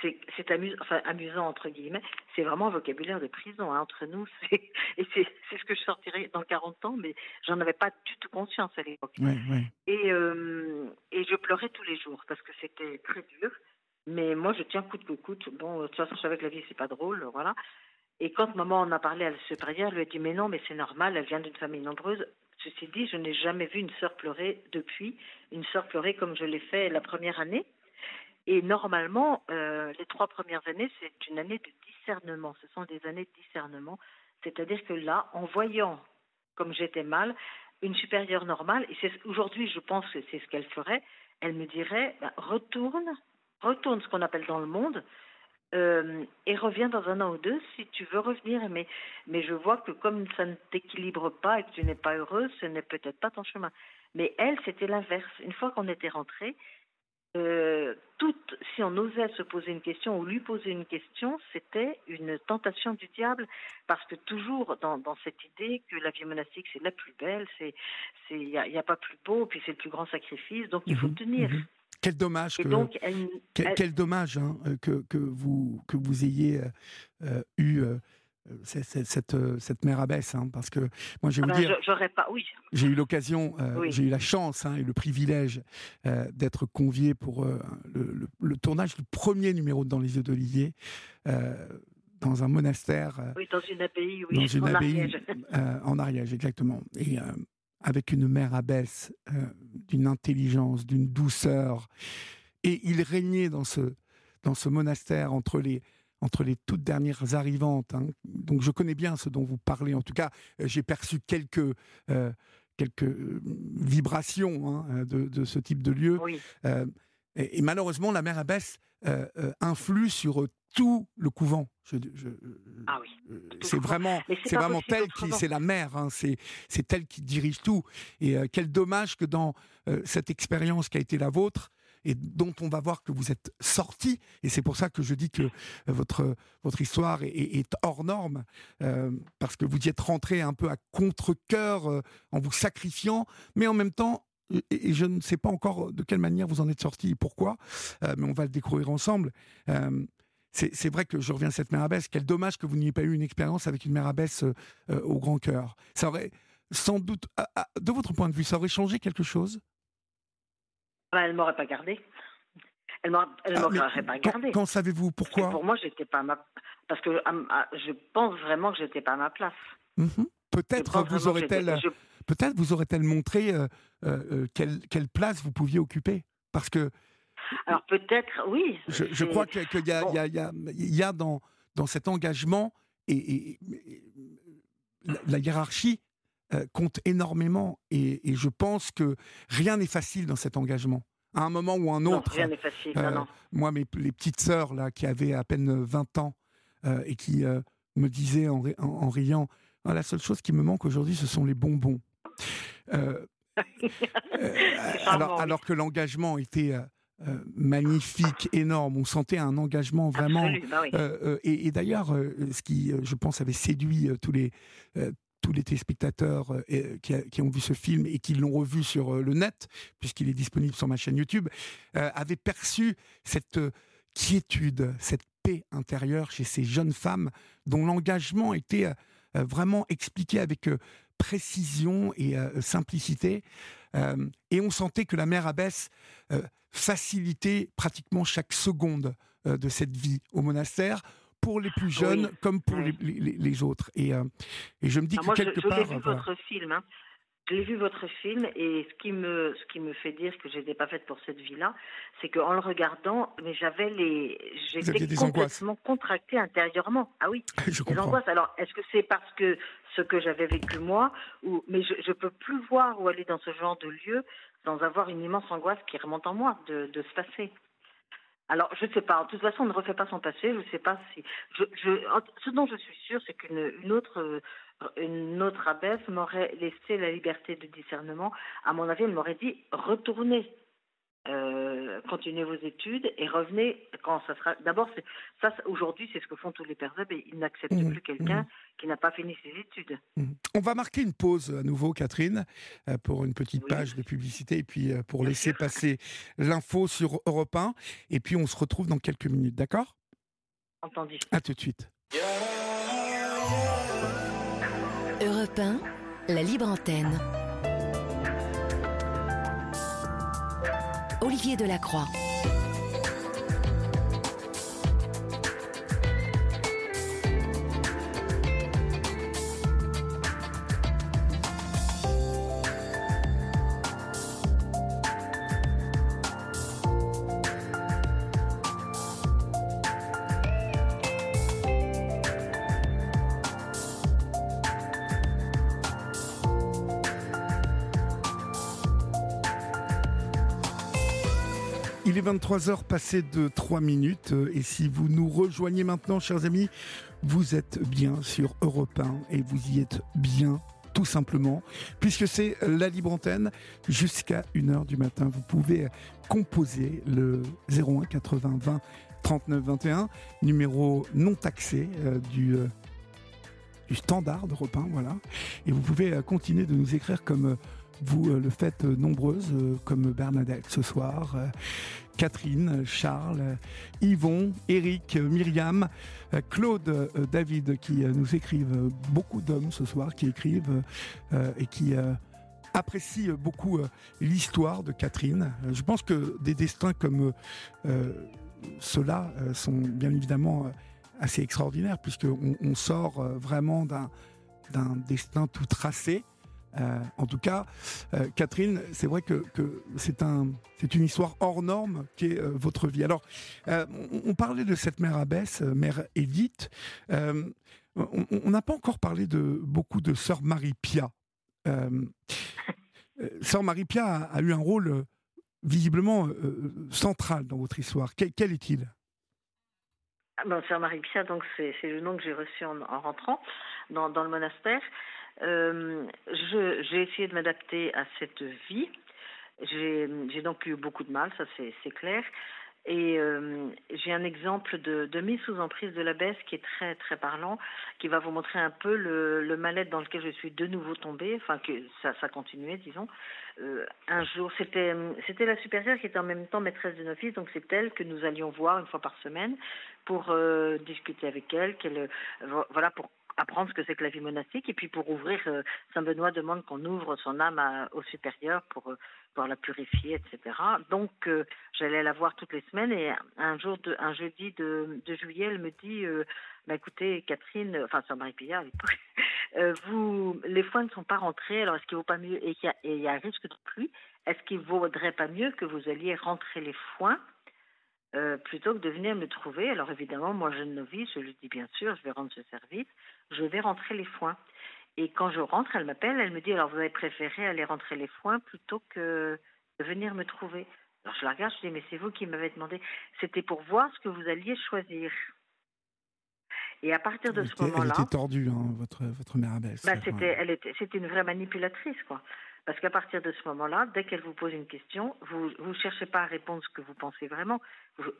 C: c'est c'est amusant, enfin, amusant entre guillemets. C'est vraiment un vocabulaire de prison hein, entre nous. c'est- Et c'est c'est ce que je sortirai dans 40 ans, mais j'en avais pas du tout conscience à l'époque.
B: Ouais.
C: Et, euh, et je pleurais tous les jours parce que c'était très dur. Mais moi, je tiens coûte que coûte. Bon, de toute façon, je savais que la vie, c'est pas drôle, voilà. Et quand maman en a parlé à la supérieure, elle lui a dit Mais non, mais c'est normal, elle vient d'une famille nombreuse. Ceci dit, je n'ai jamais vu une sœur pleurer depuis, une sœur pleurer comme je l'ai fait la première année. Et normalement, euh, les trois premières années, c'est une année de discernement. Ce sont des années de discernement. C'est-à-dire que là, en voyant comme j'étais mal, une supérieure normale, et aujourd'hui, je pense que c'est ce qu'elle ferait, elle me dirait ben, retourne, retourne ce qu'on appelle dans le monde, euh, et reviens dans un an ou deux si tu veux revenir. Mais, mais je vois que comme ça ne t'équilibre pas et que tu n'es pas heureuse, ce n'est peut-être pas ton chemin. Mais elle, c'était l'inverse. Une fois qu'on était rentré, euh, toute, si on osait se poser une question ou lui poser une question, c'était une tentation du diable, parce que toujours dans, dans cette idée que la vie monastique c'est la plus belle, c'est, il n'y a pas plus beau, puis c'est le plus grand sacrifice, donc il faut
B: Mhm,
C: tenir.
B: mhm. Quel dommage que,
C: donc, elle,
B: quel,
C: elle-
B: quel dommage hein, euh, que, que, vous, que vous ayez euh, euh, eu euh, cette, cette, cette, euh, mère abbesse, hein, parce que moi je vais
C: ah
B: vous
C: ben,
B: dire,
C: j'aurais pas, oui,
B: j'ai eu l'occasion, euh,
C: Oui.
B: j'ai eu la chance hein, et le privilège d'être convié pour le, le- le tournage du premier numéro de Dans les yeux d'Olivier, dans un monastère.
C: oui, dans une abbaye, oui,
B: dans une
C: en
B: abbaye
C: Ariège.
B: euh, en Ariège, exactement. Et euh, avec une mère abbesse euh, d'une intelligence, d'une douceur. Et il régnait dans ce, dans ce monastère entre les, entre les toutes dernières arrivantes. hein. Donc je connais bien ce dont vous parlez. En tout cas, euh, j'ai perçu quelques, euh, quelques vibrations hein, de, de ce type de lieu.
C: Oui,
B: Euh, et, et malheureusement, la mère abbesse euh, influe sur tout le couvent. Je- je-
C: ah oui. Tout
B: c'est vraiment,
C: c'est
B: vraiment qui, c'est la mère, hein, c'est, c'est elle qui dirige tout. Et euh, quel dommage que dans euh, cette expérience qui a été la vôtre et dont on va voir que vous êtes sorti, et c'est pour ça que je dis que euh, votre votre histoire est, hors norme, euh, parce que vous y êtes rentré un peu à contre-cœur euh, en vous sacrifiant, mais en même temps. Et et je ne sais pas encore de quelle manière vous en êtes sorti et pourquoi, euh, mais on va le découvrir ensemble. Euh, c'est vrai que je reviens à cette mère abbesse. Quel dommage que vous n'ayez pas eu une expérience avec une mère abbesse euh, euh, au grand cœur. Ça aurait sans doute, à- à- de votre point de vue, ça aurait changé quelque chose?
C: Ben, elle m'aurait pas gardé. Elle m'aurait
B: Ah,
C: pas gardé.
B: quand savez-vous pourquoi?
C: pour moi, j'étais pas à ma parce que à je pense vraiment que j'étais pas à ma place. Je
B: Peut-être vous aurait-elle,
C: je-
B: peut-être vous aurait-elle montré euh, quelle, quelle place vous pouviez occuper. Parce que
C: Alors peut-être, oui.
B: je, crois que- qu'il y, a-
C: bon.
B: y y y dans, dans cet engagement et, et- et- la, la hiérarchie euh, compte énormément. Et, et je pense que rien n'est facile dans cet engagement. À un moment ou un
C: Non,
B: autre,
C: rien n'est facile.
B: euh,
C: non, non.
B: moi, mes, les petites sœurs là, qui avaient à peine 20 ans euh, et qui euh, me disaient en, en- en riant Ah, La seule chose qui me manque aujourd'hui, ce sont les bonbons.
C: Charmant,
B: alors,
C: oui.
B: alors que l'engagement était euh, magnifique, énorme, on sentait un engagement vraiment.
C: Bah oui.
B: Euh, euh, et, et d'ailleurs, ce qui, je pense, avait séduit tous les tous les téléspectateurs euh, qui, a- qui ont vu ce film et qui l'ont revu sur euh, le net, puisqu'il est disponible sur ma chaîne YouTube, euh, avaient perçu cette quiétude, cette paix intérieure chez ces jeunes femmes dont l'engagement était vraiment expliqué avec précision et simplicité. Euh, et on sentait que la mère abbesse euh, facilitait pratiquement chaque seconde euh, de cette vie au monastère pour les plus jeunes
C: Oui,
B: comme pour
C: oui.
B: les, les- les autres. Et, et je me dis
C: Ah,
B: que
C: moi, je,
B: quelque
C: je l'ai
B: part,
C: vu
B: voilà.
C: votre film. Hein. Je l'ai vu votre film et ce qui me ce qui me fait dire que j'étais pas faite pour cette vie-là, c'est qu'en le regardant, mais j'avais les j'étais
B: des angoisses.
C: complètement contractée intérieurement. Ah oui,
B: je
C: des
B: comprends.
C: angoisses. Alors, est-ce que c'est parce que ce que j'avais vécu moi, ou mais je je peux plus voir ou aller dans ce genre de lieu sans avoir une immense angoisse qui remonte en moi de de se passer. Alors, je ne sais pas. De toute façon, on ne refait pas son passé. Je ne sais pas si. Je, ce dont je suis sûre, c'est qu'une une autre, euh, une autre abbesse m'aurait laissé la liberté de discernement. À mon avis, elle m'aurait dit retournez. Euh, continuez vos études et revenez quand ça sera. D'abord, ça aujourd'hui, c'est ce que font tous les pères et Ils n'acceptent mmh, plus quelqu'un mmh. qui n'a pas fini ses études.
B: Mmh. On va marquer une pause à nouveau, Catherine, euh, pour une petite page de publicité et puis euh, pour laisser passer l'info sur Europe 1. Et puis on se retrouve dans quelques minutes, d'accord?
C: Entendu.
B: À tout de suite.
A: Europe 1, la libre antenne. Olivier Delacroix.
B: 23h passé de 3 minutes euh, et si vous nous rejoignez maintenant, chers amis, vous êtes bien sur Europe 1 et vous y êtes bien tout simplement, puisque c'est la libre antenne jusqu'à 1h du matin. Vous pouvez composer le 01 80 20 39 21, numéro non taxé euh, du, euh, du standard d'Europe 1, voilà. Et vous pouvez continuer de nous écrire comme vous le faites nombreuses, comme Bernadette ce soir, Catherine, Charles, Yvon, Eric, Myriam, Claude, David, qui nous écrivent, beaucoup d'hommes ce soir qui écrivent euh, et qui euh, apprécient beaucoup euh, l'histoire de Catherine. Je pense que des destins comme ceux-là sont bien évidemment assez extraordinaires, puisqu'on on sort vraiment d'un destin tout tracé. Euh, en tout cas, euh, Catherine, c'est vrai que, c'est un, c'est une histoire hors norme qui est euh, votre vie. Alors, on, parlait de cette mère abbesse, mère Édith. on n'a pas encore parlé de beaucoup de sœur Marie-Pia. sœur Marie-Pia a, eu un rôle visiblement central dans votre histoire. Quel, est-il?
C: Ah ben, Sœur Marie-Pia, donc c'est, le nom que j'ai reçu en, rentrant dans le monastère. Euh, j'ai essayé de m'adapter à cette vie. J'ai donc eu beaucoup de mal, ça c'est clair. Et euh, j'ai un exemple de, mise sous emprise de l'abbesse qui est très très parlant, qui va vous montrer un peu le, le mal-être dans lequel je suis de nouveau tombée, enfin que ça, continuait, disons. Euh, un jour, c'était la supérieure qui était en même temps maîtresse de novice, donc c'est elle que nous allions voir une fois par semaine pour discuter avec elle, qu'elle voilà pour apprendre ce que c'est que la vie monastique. Et puis pour ouvrir, euh, Saint Benoît demande qu'on ouvre son âme au supérieur pour euh, pour la purifier, etc. Donc euh, j'allais la voir toutes les semaines et un jour, un jeudi de, juillet, elle me dit, bah, écoutez Catherine, enfin Sœur Marie Pillard à vous les foins ne sont pas rentrés, alors est-ce qu'il vaut pas mieux et il y, a un risque de pluie, est-ce qu'il vaudrait pas mieux que vous alliez rentrer les foins euh, plutôt que de venir me trouver. Alors évidemment, moi jeune novice, je lui dis bien sûr, je vais rendre ce service, je vais rentrer les foins. Et quand je rentre, elle m'appelle, elle me dit alors vous avez préféré aller rentrer les foins plutôt que de venir me trouver. Alors je la regarde, je dis mais c'est vous qui m'avez demandé. C'était pour voir ce que vous alliez choisir. Et à partir de ce moment-là,
B: elle était tordue, hein, votre votre mère abbesse.
C: Bah, c'était, elle était, c'était une vraie manipulatrice, quoi. Parce qu'à partir de ce moment-là, dès qu'elle vous pose une question, vous ne cherchez pas à répondre ce que vous pensez vraiment.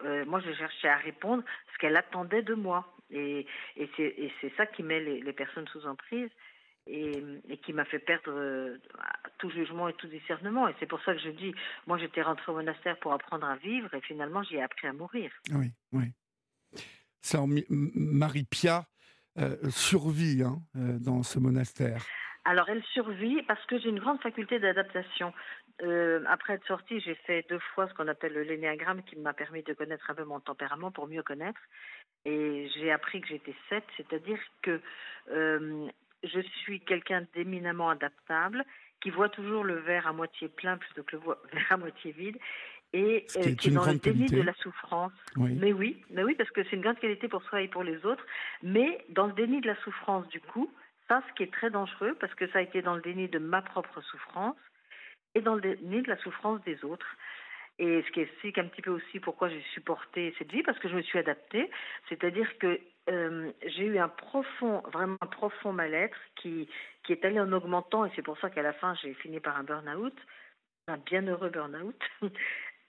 C: Euh, moi, je cherchais à répondre ce qu'elle attendait de moi. Et, c'est ça qui met les, personnes sous emprise et, qui m'a fait perdre euh, tout jugement et tout discernement. Et c'est pour ça que je dis, moi, j'étais rentrée au monastère pour apprendre à vivre et finalement, j'y ai appris à mourir.
B: Oui, oui. Ça, Marie-Pia euh, survit hein, dans ce monastère.
C: Alors, elle survit parce que j'ai une grande faculté d'adaptation. Euh, après être sortie, j'ai fait deux fois ce qu'on appelle le l'énéagramme qui m'a permis de connaître un peu mon tempérament pour mieux connaître. Et j'ai appris que j'étais 7, c'est-à-dire que euh, je suis quelqu'un d'éminemment adaptable, qui voit toujours le verre à moitié plein plutôt que le verre à moitié vide, et qui, euh, est, dans le déni de la souffrance. Mais oui, mais oui, parce que c'est une grande qualité pour soi et pour les autres, mais dans le déni de la souffrance du coup, ça, ce qui est très dangereux, parce que ça a été dans le déni de ma propre souffrance et dans le déni de la souffrance des autres. Et ce qui explique un petit peu aussi pourquoi j'ai supporté cette vie, parce que je me suis adaptée. C'est-à-dire que euh, j'ai eu un profond, vraiment un profond mal-être qui, qui est allé en augmentant, et c'est pour ça qu'à la fin, j'ai fini par un burn-out, un bienheureux burn-out.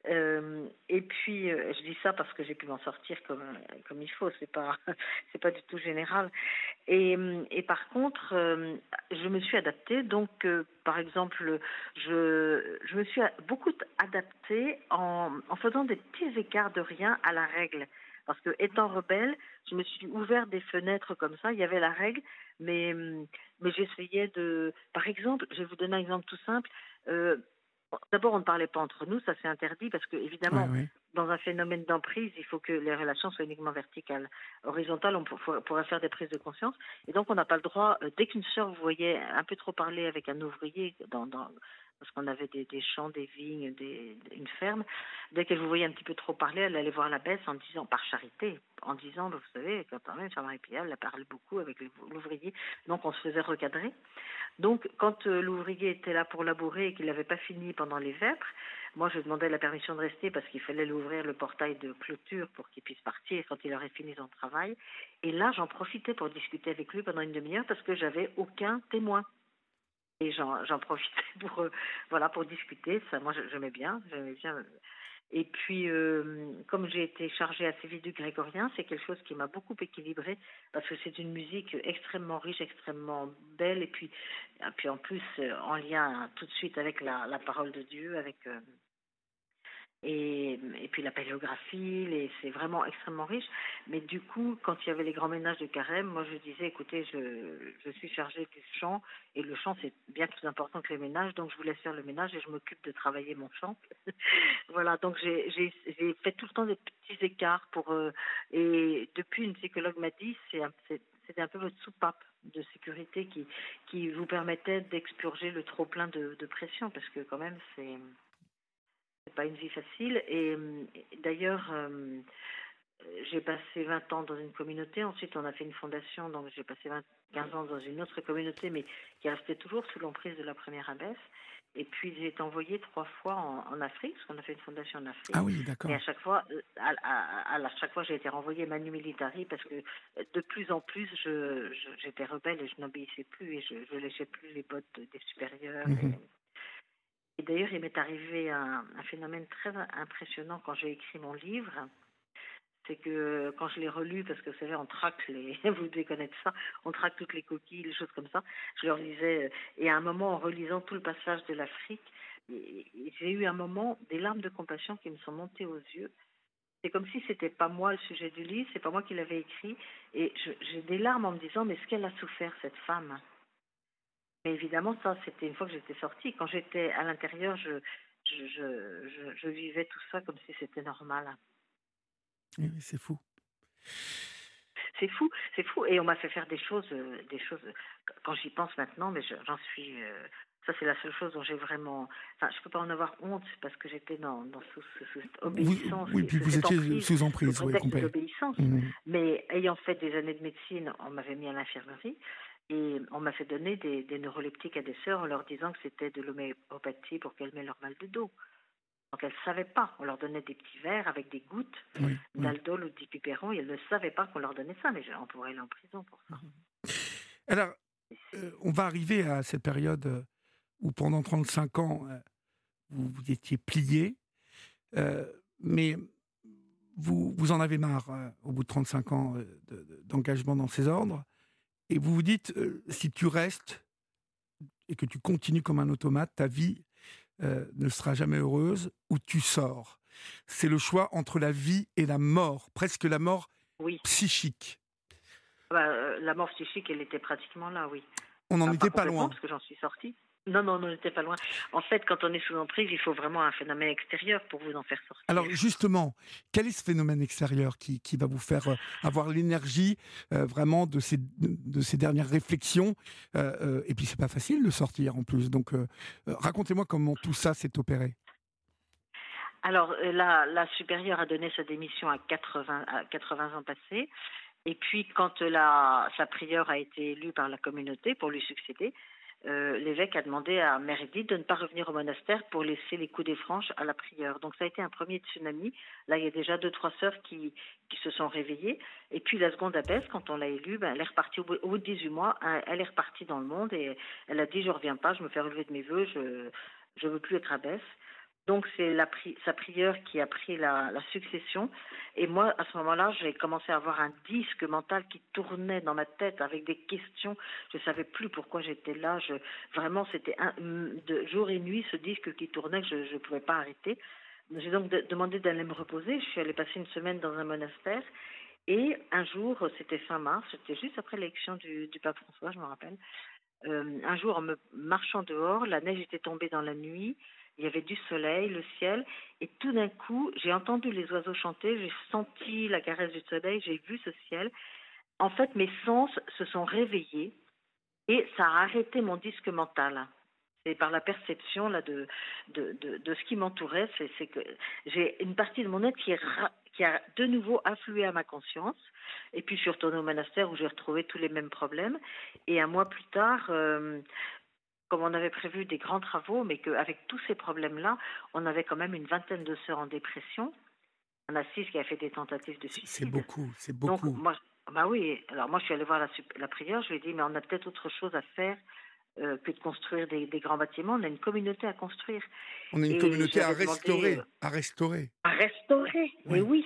C: Euh, et puis, euh, je dis ça parce que j'ai pu m'en sortir comme comme il faut. C'est pas c'est pas du tout général. Et, et par contre, euh, je me suis adaptée. Donc, par exemple, je je me suis beaucoup adaptée en en faisant des petits écarts de rien à la règle. Parce que étant rebelle, je me suis ouvert des fenêtres comme ça. Il y avait la règle, mais mais j'essayais de. Par exemple, je vais vous donner un exemple tout simple. Euh, D'abord, on ne parlait pas entre nous, ça c'est interdit parce que évidemment, dans un phénomène d'emprise, il faut que les relations soient uniquement verticales. Horizontales, on pourrait faire des prises de conscience. Et donc, on n'a pas le droit, euh, dès qu'une sœur vous voyez un peu trop parler avec un ouvrier dans, dans parce qu'on avait des, champs, des vignes, une ferme. Dès qu'elle vous voyait un petit peu trop parler, elle allait voir la baisse en disant, par charité, en disant, vous savez, quand même, Jean-Marie elle parle beaucoup avec l'ouvrier, donc on se faisait recadrer. Donc, quand euh, l'ouvrier était là pour labourer et qu'il n'avait pas fini pendant les vêpres, moi, je demandais la permission de rester parce qu'il fallait lui ouvrir le portail de clôture pour qu'il puisse partir quand il aurait fini son travail. Et là, j'en profitais pour discuter avec lui pendant une demi-heure parce que j'avais aucun témoin. J'en profitais pour, euh, voilà, pour discuter. Ça, moi, j'aimais bien. Bien et puis, euh, comme j'ai été chargée assez vite du grégorien, c'est quelque chose qui m'a beaucoup équilibré parce que c'est une musique extrêmement riche, extrêmement belle, et puis, et puis en plus euh, en lien tout de suite avec la, parole de Dieu, avec et, puis la paléographie, c'est vraiment extrêmement riche. Mais du coup, quand il y avait les grands ménages de carême, moi je disais, écoutez, je, suis chargée du chant, et le chant c'est bien plus important que les ménages, donc je vous laisse faire le ménage et je m'occupe de travailler mon chant. voilà, donc j'ai fait tout le temps des petits écarts pour... Euh, et depuis, une psychologue m'a dit, c'était un peu votre soupape de sécurité qui, vous permettait d'expurger le trop plein de pression, parce que quand même c'est c'est pas une vie facile. Et, d'ailleurs, euh, j'ai passé 20 ans dans une communauté. Ensuite, on a fait une fondation. Donc, j'ai passé 20, 15 ans dans une autre communauté, mais qui restait toujours sous l'emprise de la première abbesse. Et puis, j'ai été envoyée trois fois en, Afrique, parce qu'on a fait une fondation en Afrique.
B: Ah oui, d'accord.
C: Et à chaque fois, euh, à, à, chaque fois, j'ai été renvoyée manu militari parce que de plus en plus, je, j'étais rebelle et je n'obéissais plus et je, je léchais plus les bottes des supérieurs. Mhm. Et d'ailleurs, il m'est arrivé un, phénomène très impressionnant quand j'ai écrit mon livre. C'est que quand je l'ai relu, parce que vous savez, on traque les, vous devez connaître ça, on traque toutes les coquilles, les choses comme ça. Je leur lisais, et à un moment, en relisant tout le passage de l'Afrique, j'ai eu un moment des larmes de compassion qui me sont montées aux yeux. C'est comme si c'était pas moi le sujet du livre, c'est pas moi qui l'avais écrit, et j'ai des larmes en me disant, mais ce qu'elle a souffert cette femme? Mais évidemment, ça, c'était une fois que j'étais sortie. Quand j'étais à l'intérieur, je, je, je, je, vivais tout ça comme si c'était normal.
B: Oui, c'est fou.
C: C'est fou, c'est fou. Et on m'a fait faire des choses, euh, des choses. Quand j'y pense maintenant, mais j'en suis. Euh, ça, c'est la seule chose dont j'ai vraiment. Enfin, je peux pas en avoir honte parce que j'étais dans, dans sous, sous, obéissance.
B: Oui, puis vous étiez sous emprise, oui,
C: d'obéissance. Mmh. Mais ayant fait des années de médecine, on m'avait mis à l'infirmerie. Et on m'a fait donner des, des, neuroleptiques à des sœurs en leur disant que c'était de l'homéopathie pour calmer leur mal de dos. Donc elles ne savaient pas. On leur donnait des petits verres avec des gouttes d'aldol ou d'ipiperon et elles ne savaient pas qu'on leur donnait ça. Mais on pourrait aller en prison pour ça.
B: Alors, euh, on va arriver à cette période euh, où pendant 35 ans, euh, vous, vous, étiez plié. mais vous, vous en avez marre au bout de 35 ans d'engagement dans ces ordres. Et vous vous dites, euh, si tu restes et que tu continues comme un automate, ta vie euh, ne sera jamais heureuse ou tu sors. C'est le choix entre la vie et la mort, presque la mort psychique.
C: Bah, euh, la mort psychique, elle était pratiquement là, oui.
B: On n'en était pas loin.
C: Parce que j'en suis sortie. Non, non, on n'était pas loin. En fait, quand on est sous emprise, il faut vraiment un phénomène extérieur pour vous en faire sortir.
B: Alors justement, quel est ce phénomène extérieur qui, qui va vous faire euh, avoir l'énergie euh, vraiment de ces, de ces dernières réflexions? Euh, Et puis c'est pas facile de sortir en plus. Donc racontez-moi comment tout ça s'est opéré.
C: Alors la, la supérieure a donné sa démission à 80, à 80 ans passés. Et puis quand la, sa prieure a été élue par la communauté pour lui succéder, euh, l'évêque a demandé à Edith de ne pas revenir au monastère pour laisser les coups des franches à la prieure. Donc ça a été un premier tsunami. Là, il y a déjà deux, trois sœurs qui, qui se sont réveillées. Et puis la seconde abbesse, quand on l'a élue, ben, elle est repartie au bout, de 18 mois, hein, elle est repartie dans le monde et elle a dit, je reviens pas, je me fais relever de mes voeux, je je veux plus être abbesse. Donc c'est sa prière qui a pris la, succession. Et moi, à ce moment-là, j'ai commencé à avoir un disque mental qui tournait dans ma tête avec des questions. Je ne savais plus pourquoi j'étais là. Vraiment, c'était jour et nuit ce disque qui tournait je ne pouvais pas arrêter. J'ai donc demandé d'aller me reposer. Je suis allée passer une semaine dans un monastère. Et un jour, c'était fin mars, c'était juste après l'élection du, du pape François, je me rappelle. Euh, un jour, en me marchant dehors, la neige était tombée dans la nuit il y avait du soleil, le ciel, et tout d'un coup, j'ai entendu les oiseaux chanter, j'ai senti la caresse du soleil, j'ai vu ce ciel. En fait, mes sens se sont réveillés et ça a arrêté mon disque mental. C'est par la perception là de de, de, ce qui m'entourait, c'est que j'ai une partie de mon être qui, a de nouveau afflué à ma conscience. Et puis je suis retournée au monastère où j'ai retrouvé tous les mêmes problèmes. Et un mois plus tard, euh, comme on avait prévu des grands travaux, mais qu'avec tous ces problèmes-là, on avait quand même une vingtaine de sœurs en dépression. On a six qui a fait des tentatives de suicide.
B: C'est beaucoup, c'est beaucoup.
C: Donc, moi, bah oui, alors moi je suis allée voir la, la prière, je lui ai dit, mais on a peut-être autre chose à faire euh, que de construire des, grands bâtiments. On a une communauté à construire.
B: On a une communauté à restaurer, euh, à restaurer.
C: À restaurer, oui. oui.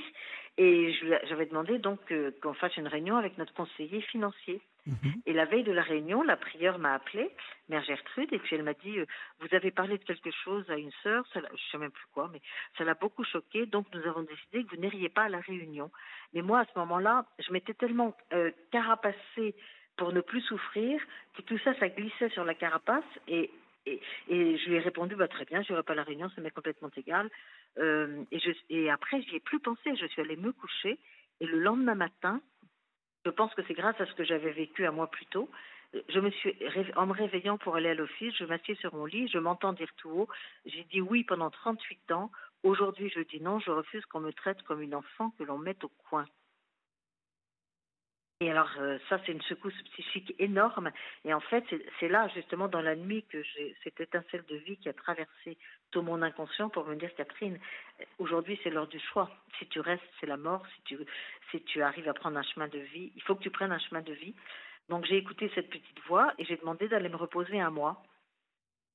C: Et j'avais demandé donc qu'on fasse une réunion avec notre conseiller financier. Mhm. Et la veille de la réunion, la prieure m'a appelée, Mère Gertrude, et puis elle m'a dit euh, Vous avez parlé de quelque chose à une sœur, je ne sais même plus quoi, mais ça l'a beaucoup choquée, donc nous avons décidé que vous n'iriez pas à la réunion. Mais moi, à ce moment-là, je m'étais tellement euh, carapacée pour ne plus souffrir que tout ça, ça glissait sur la carapace, et, je lui ai répondu bah, Très bien, je n'irai pas à la réunion, ça m'est complètement égal. Euh, et, je, et après, j'y ai plus pensé, je suis allée me coucher, et le lendemain matin, je pense que c'est grâce à ce que j'avais vécu un mois plus tôt. Je me suis, en me réveillant pour aller à l'office, je m'assieds sur mon lit, je m'entends dire tout haut, j'ai dit oui pendant 38 ans, aujourd'hui je dis non, je refuse qu'on me traite comme une enfant que l'on mette au coin. Et alors, euh, ça, c'est une secousse psychique énorme. Et en fait, c'est là, justement, dans la nuit, que j'ai cette étincelle de vie qui a traversé tout mon inconscient pour me dire, Catherine, aujourd'hui, c'est l'heure du choix. Si tu restes, c'est la mort. Si tu, si tu arrives à prendre un chemin de vie, il faut que tu prennes un chemin de vie. Donc, j'ai écouté cette petite voix et j'ai demandé d'aller me reposer un mois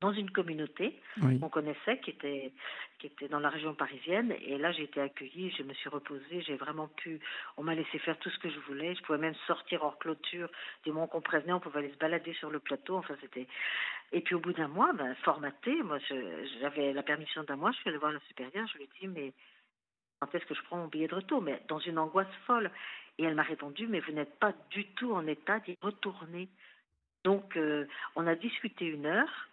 C: dans une communauté qu'on connaissait, qui était, qui était dans la région parisienne. Et là, j'ai été accueillie, je me suis reposée, j'ai vraiment pu. On m'a laissé faire tout ce que je voulais. Je pouvais même sortir hors clôture. Du moment qu'on prévenait, on pouvait aller se balader sur le plateau. Enfin, c'était. Et puis, au bout d'un mois, ben, formaté, moi, j'avais la permission d'un mois. Je suis allée voir la supérieure. Je lui ai dit, mais quand est-ce que je prends mon billet de retour? Mais dans une angoisse folle. Et elle m'a répondu, mais vous n'êtes pas du tout en état d'y retourner. Donc, euh, on a discuté une heure.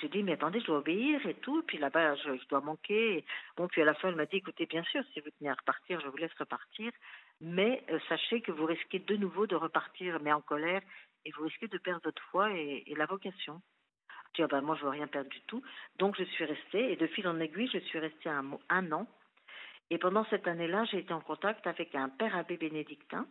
C: J'ai dit, mais attendez, je dois obéir et tout. Puis là-bas, je, dois manquer. Bon, puis à la fin, elle m'a dit, écoutez, bien sûr, si vous tenez à repartir, je vous laisse repartir. Mais euh, sachez que vous risquez de nouveau de repartir, mais en colère, et vous risquez de perdre votre foi et, la vocation. Je dis, ah ben, moi, je veux rien perdre du tout. Donc, je suis restée, et de fil en aiguille, je suis restée un, un an. Et pendant cette année-là, j'ai été en contact avec un père abbé bénédictin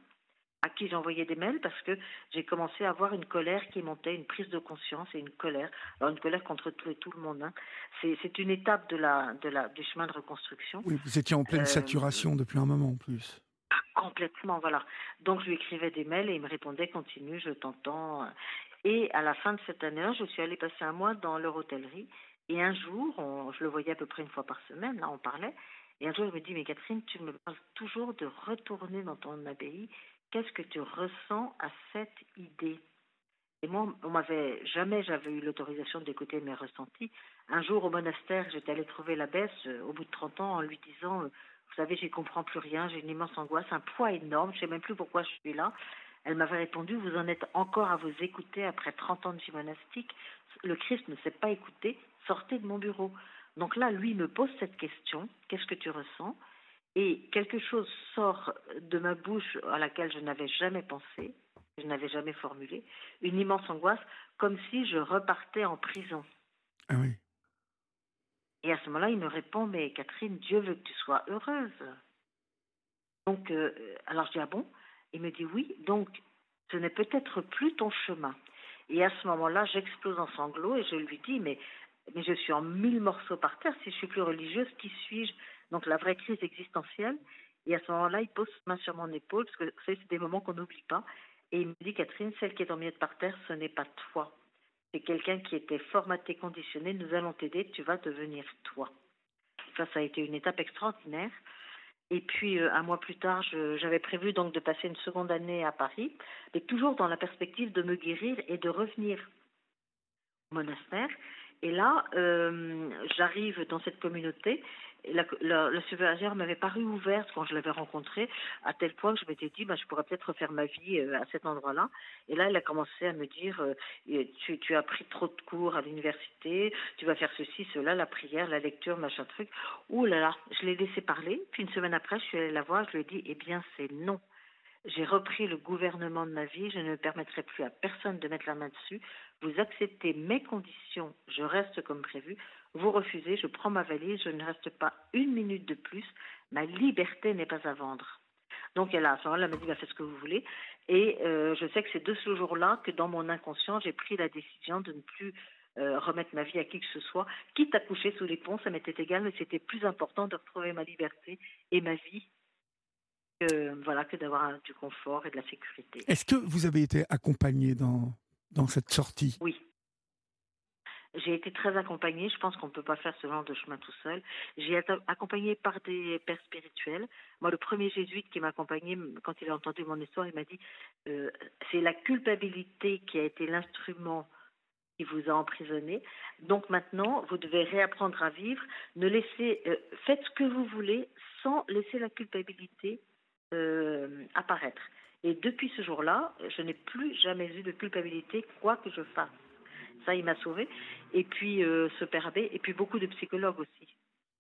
C: à qui j'envoyais des mails parce que j'ai commencé à avoir une colère qui montait, une prise de conscience et une colère. Alors une colère contre tout et tout le monde. Hein. C'est une étape de la, de la, du chemin de reconstruction.
B: Oui, vous étiez en pleine euh, saturation depuis un moment en plus.
C: Ah, complètement, voilà. Donc je lui écrivais des mails et il me répondait continue, je t'entends. Et à la fin de cette année-là, je suis allée passer un mois dans leur hôtellerie. Et un jour, je le voyais à peu près une fois par semaine, là on parlait. Et un jour, il me dit, mais Catherine, tu me parles toujours de retourner dans ton abbaye qu'est-ce que tu ressens à cette idée? Et moi, on m'avait jamais, j'avais eu l'autorisation d'écouter mes ressentis. Un jour au monastère, j'étais allée trouver l'abbesse euh, au bout de 30 ans en lui disant, euh, vous savez, j'y comprends plus rien, j'ai une immense angoisse, un poids énorme, je sais même plus pourquoi je suis là. Elle m'avait répondu, vous en êtes encore à vous écouter après 30 ans de vie monastique. Le Christ ne s'est pas écouté, sortez de mon bureau. Donc là, lui me pose cette question, qu'est-ce que tu ressens? Et quelque chose sort de ma bouche à laquelle je n'avais jamais pensé, je n'avais jamais formulé, une immense angoisse, comme si je repartais en prison.
B: Ah oui.
C: Et à ce moment-là, il me répond, mais Catherine, Dieu veut que tu sois heureuse. Donc, euh, alors je dis, ah bon? Il me dit, oui, donc ce n'est peut-être plus ton chemin. Et à ce moment-là, j'explose en sanglots et je lui dis, mais, mais je suis en mille morceaux par terre, si je suis plus religieuse, qui suis-je? Donc la vraie crise existentielle. Et à ce moment-là, il pose sa main sur mon épaule, parce que c'est des moments qu'on n'oublie pas. Et il me dit, Catherine, celle qui est en miettes par terre, ce n'est pas toi. C'est quelqu'un qui était formaté, conditionné. Nous allons t'aider, tu vas devenir toi. ça, ça a été une étape extraordinaire. Et puis, euh, un mois plus tard, j'avais prévu donc de passer une seconde année à Paris, mais toujours dans la perspective de me guérir et de revenir au monastère. Et là, euh, j'arrive dans cette communauté la, la, m'avait paru ouverte quand je l'avais rencontrée, à tel point que je m'étais dit, bah, je pourrais peut-être refaire ma vie euh, à cet endroit-là. Et là, elle a commencé à me dire, euh, tu, tu, as pris trop de cours à l'université, tu vas faire ceci, cela, la prière, la lecture, machin truc. Ouh là là, je l'ai laissé parler. Puis une semaine après, je suis allée la voir, je lui ai dit, eh bien, c'est non. J'ai repris le gouvernement de ma vie, je ne permettrai plus à personne de mettre la main dessus. Vous acceptez mes conditions, je reste comme prévu. Vous refusez, je prends ma valise, je ne reste pas une minute de plus. Ma liberté n'est pas à vendre. Donc elle a, à ce moment-là, m'a dit, bah, faites ce que vous voulez. Et euh, je sais que c'est de ce jour-là que dans mon inconscient, j'ai pris la décision de ne plus euh, remettre ma vie à qui que ce soit, quitte à coucher sous les ponts, ça m'était égal, mais c'était plus important de retrouver ma liberté et ma vie que, voilà, que d'avoir du confort et de la sécurité.
B: Est-ce que vous avez été accompagné dans, dans cette sortie?
C: Oui. J'ai été très accompagnée. Je pense qu'on ne peut pas faire ce genre de chemin tout seul. J'ai été accompagnée par des pères spirituels. Moi, le premier jésuite qui m'a accompagnée, quand il a entendu mon histoire, il m'a dit euh, c'est la culpabilité qui a été l'instrument qui vous a emprisonné. Donc maintenant, vous devez réapprendre à vivre. Ne laissez, euh, faites ce que vous voulez sans laisser la culpabilité euh, apparaître. Et depuis ce jour-là, je n'ai plus jamais eu de culpabilité, quoi que je fasse. Ça, il m'a sauvé. Et puis, euh, ce père et puis beaucoup de psychologues aussi.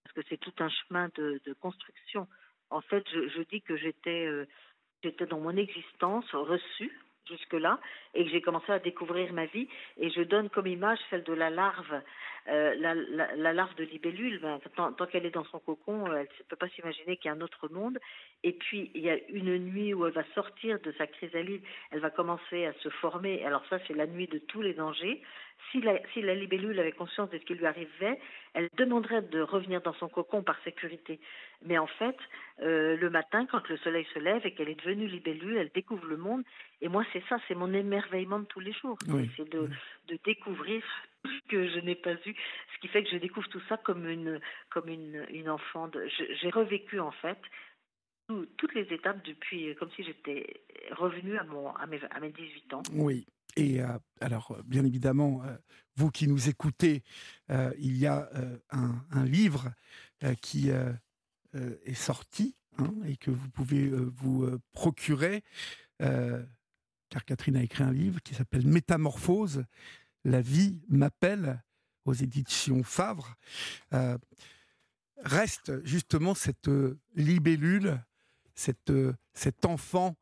C: Parce que c'est tout un chemin de, construction. En fait, je, dis que j'étais euh, j'étais dans mon existence reçue jusque-là et que j'ai commencé à découvrir ma vie. Et je donne comme image celle de la larve, euh, la, larve de libellule. Ben, tant, qu'elle est dans son cocon, elle ne peut pas s'imaginer qu'il y a un autre monde. Et puis, il y a une nuit où elle va sortir de sa chrysalide, elle va commencer à se former. Alors ça, c'est la nuit de tous les dangers. Si la, si la libellule avait conscience de ce qui lui arrivait, elle demanderait de revenir dans son cocon par sécurité. Mais en fait, euh, le matin, quand le soleil se lève et qu'elle est devenue libellule, elle découvre le monde. Et moi, c'est ça, c'est mon émerveillement de tous les jours. C'est de, de découvrir ce que je n'ai pas vu, ce qui fait que je découvre tout ça comme une, comme une, une enfant. J'ai revécu en fait toutes les étapes depuis, comme si j'étais revenue à, mon, à, mes, à mes 18 ans.
B: Oui. Et euh, alors, bien évidemment, euh, vous qui nous écoutez, euh, il y a un, un, livre qui est sorti hein, et que vous pouvez vous procurer, car Catherine a écrit un livre qui s'appelle Métamorphose, La vie m'appelle aux éditions Favre. reste justement cette libellule, cette, cet enfant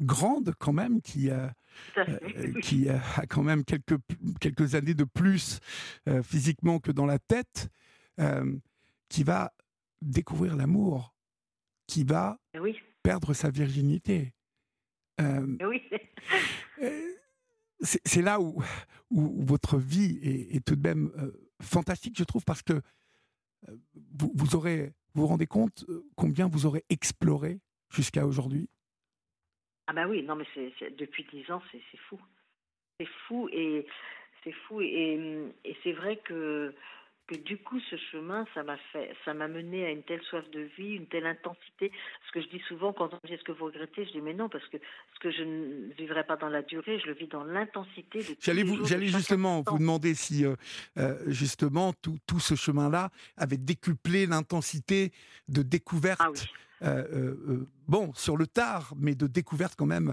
B: grande quand même, qui, a, euh, qui a quand même quelques, quelques années de plus euh, physiquement que dans la tête, euh, qui va découvrir l'amour, qui va
C: oui.
B: perdre sa virginité.
C: oui.
B: c'est là où, où, votre vie est, est tout de même fantastique, je trouve, parce que vous, vous aurez, vous vous rendez compte combien vous aurez exploré jusqu'à aujourd'hui
C: ah bah oui, non mais c'est depuis dix ans, c'est fou. C'est fou et c'est fou et c'est vrai que que du coup ce chemin ça m'a fait ça m'a mené à une telle soif de vie une telle intensité. Ce que je dis souvent quand on me dit est-ce que vous regrettez je dis mais non parce que ce que je ne vivrai pas dans la durée je le vis dans l'intensité
B: j'allais vous j'allais justement vous demander si euh, euh, justement tout, tout ce chemin là avait décuplé l'intensité de découverte ah euh, bon sur le tard mais de découverte quand même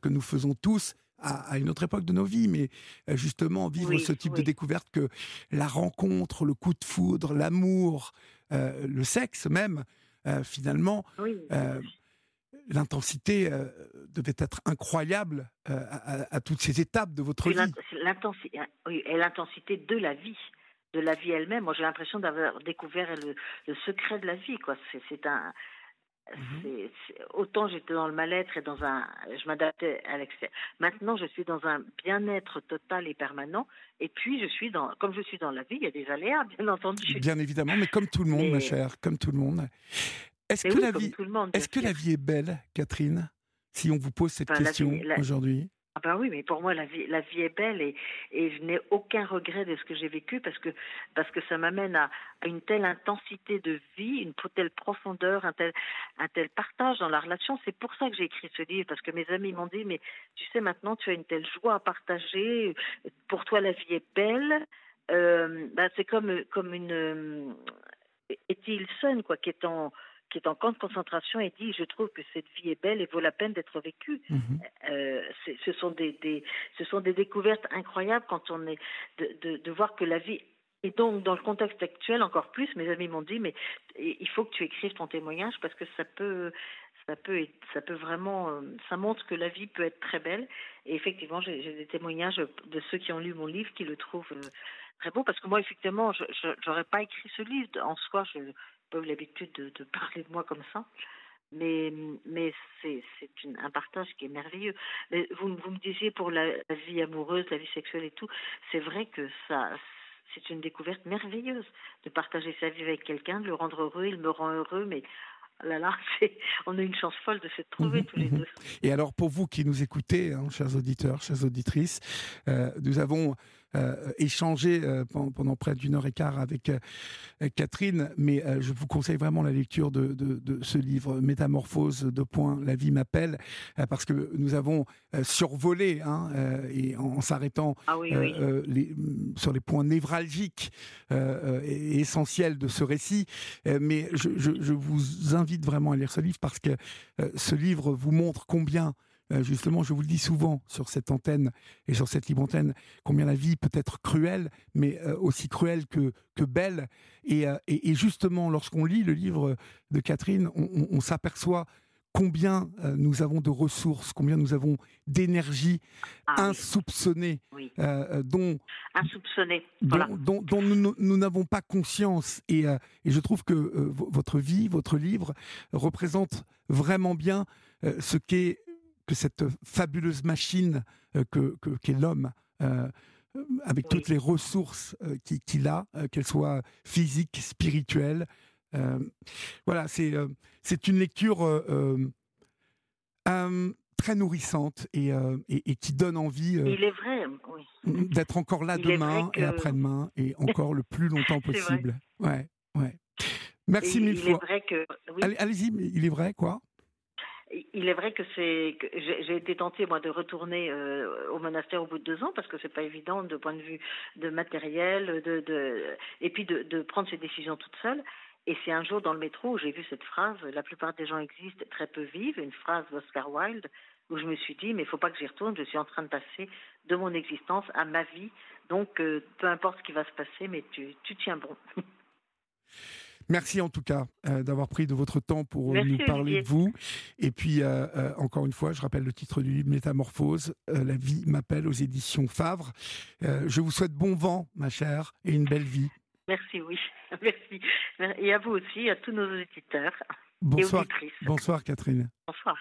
B: que nous faisons tous à, une autre époque de nos vies, mais euh, justement vivre ce type de découverte que la rencontre, le coup de foudre, l'amour, euh, le sexe même, euh, finalement, l'intensité devait être incroyable à, toutes ces étapes de votre vie.
C: et l'intensité de la vie de la vie elle-même. Moi, j'ai l'impression d'avoir découvert le, le, secret de la vie. Quoi. C'est, un, Mhm. autant j'étais dans le mal-être et dans un, je m'adaptais à l'extérieur. Maintenant, je suis dans un bien-être total et permanent. Et puis, je suis dans, comme je suis dans la vie, il y a des aléas, bien entendu.
B: Bien évidemment, mais comme tout le monde, ma chère, comme tout le monde. Est-ce que, la vie, est-ce que la vie est belle, Catherine Si on vous pose cette question aujourd'hui?
C: Ah ben oui, mais pour moi la vie, la vie est belle et, je n'ai aucun regret de ce que j'ai vécu parce que parce que ça m'amène à, une telle intensité de vie, une telle profondeur, un tel un tel partage dans la relation. C'est pour ça que j'ai écrit ce livre parce que mes amis m'ont dit mais tu sais maintenant tu as une telle joie à partager. Pour toi la vie est belle. Ben, c'est comme comme une euh, Hilson quoi qui est en qui est en camp de concentration et dit je trouve que cette vie est belle et vaut la peine d'être vécue. Mmh. Euh, ce sont des, des, ce sont des découvertes incroyables quand on est de, de, de, voir que la vie et donc dans le contexte actuel encore plus. Mes amis m'ont dit mais il faut que tu écrives ton témoignage parce que ça peut ça peut ça peut vraiment euh, ça montre que la vie peut être très belle et effectivement j'ai des témoignages de ceux qui ont lu mon livre qui le trouvent euh, très beau parce que moi effectivement je j'aurais pas écrit ce livre en soi je pas eu l'habitude de, parler de moi comme ça. Mais, c'est un partage qui est merveilleux. Vous, me disiez pour la, vie amoureuse, la vie sexuelle et tout, c'est vrai que c'est une découverte merveilleuse de partager sa vie avec quelqu'un, de le rendre heureux, il me rend heureux, mais là là, on a une chance folle de se trouver tous les deux.
B: Et alors pour vous qui nous écoutez, hein, chers auditeurs, chères auditrices, euh, nous avons échangé euh, pendant près d'une heure et quart avec euh, Catherine, mais je vous conseille vraiment la lecture de, de, de ce livre, Métamorphose de point, la vie m'appelle, parce que nous avons survolé, hein, et en, s'arrêtant
C: ah oui, oui.
B: les, sur les points névralgiques et essentiels de ce récit, mais je, je, je, vous invite vraiment à lire ce livre parce que ce livre vous montre combien euh, justement, je vous le dis souvent sur cette antenne et sur cette libre antenne, combien la vie peut être cruelle, mais euh, aussi cruelle que, que belle. Euh, et, et, justement, lorsqu'on lit le livre de Catherine, on, s'aperçoit combien nous avons de ressources, combien nous avons d'énergie ah insoupçonnée, dont, dont, dont, nous n'avons pas conscience. Et, et, je trouve que votre vie, votre livre, représente vraiment bien ce qu'est que cette fabuleuse machine euh, que qu'est l'homme, euh, avec toutes les ressources euh, qu'il a, qu'elles soient physiques, spirituelles. voilà, c'est c'est une lecture très nourrissante et, et, et, qui donne envie d'être encore là demain et après-demain et encore le plus longtemps possible. Ouais, ouais. Merci mille fois. Allez-y, il est vrai quoi
C: il est vrai que c'est j'ai été tentée moi de retourner euh, au monastère au bout de deux ans parce que c'est pas évident de point de vue de matériel de, de et puis de, prendre ses décisions toute seule. Et c'est un jour dans le métro où j'ai vu cette phrase la plupart des gens existent très peu vivent une phrase d'Oscar Wilde où je me suis dit mais il faut pas que j'y retourne je suis en train de passer de mon existence à ma vie. Donc euh, peu importe ce qui va se passer mais tu tiens bon
B: Merci en tout cas euh, d'avoir pris de votre temps pour euh, nous parler de vous. Et puis, euh, encore une fois, je rappelle le titre du livre Métamorphose, La vie m'appelle aux éditions Favre. je vous souhaite bon vent, ma chère, et une belle vie.
C: Merci, oui. Merci. Et à vous aussi, à tous nos auditeurs
B: bonsoir, Bonsoir, Catherine.
C: Bonsoir.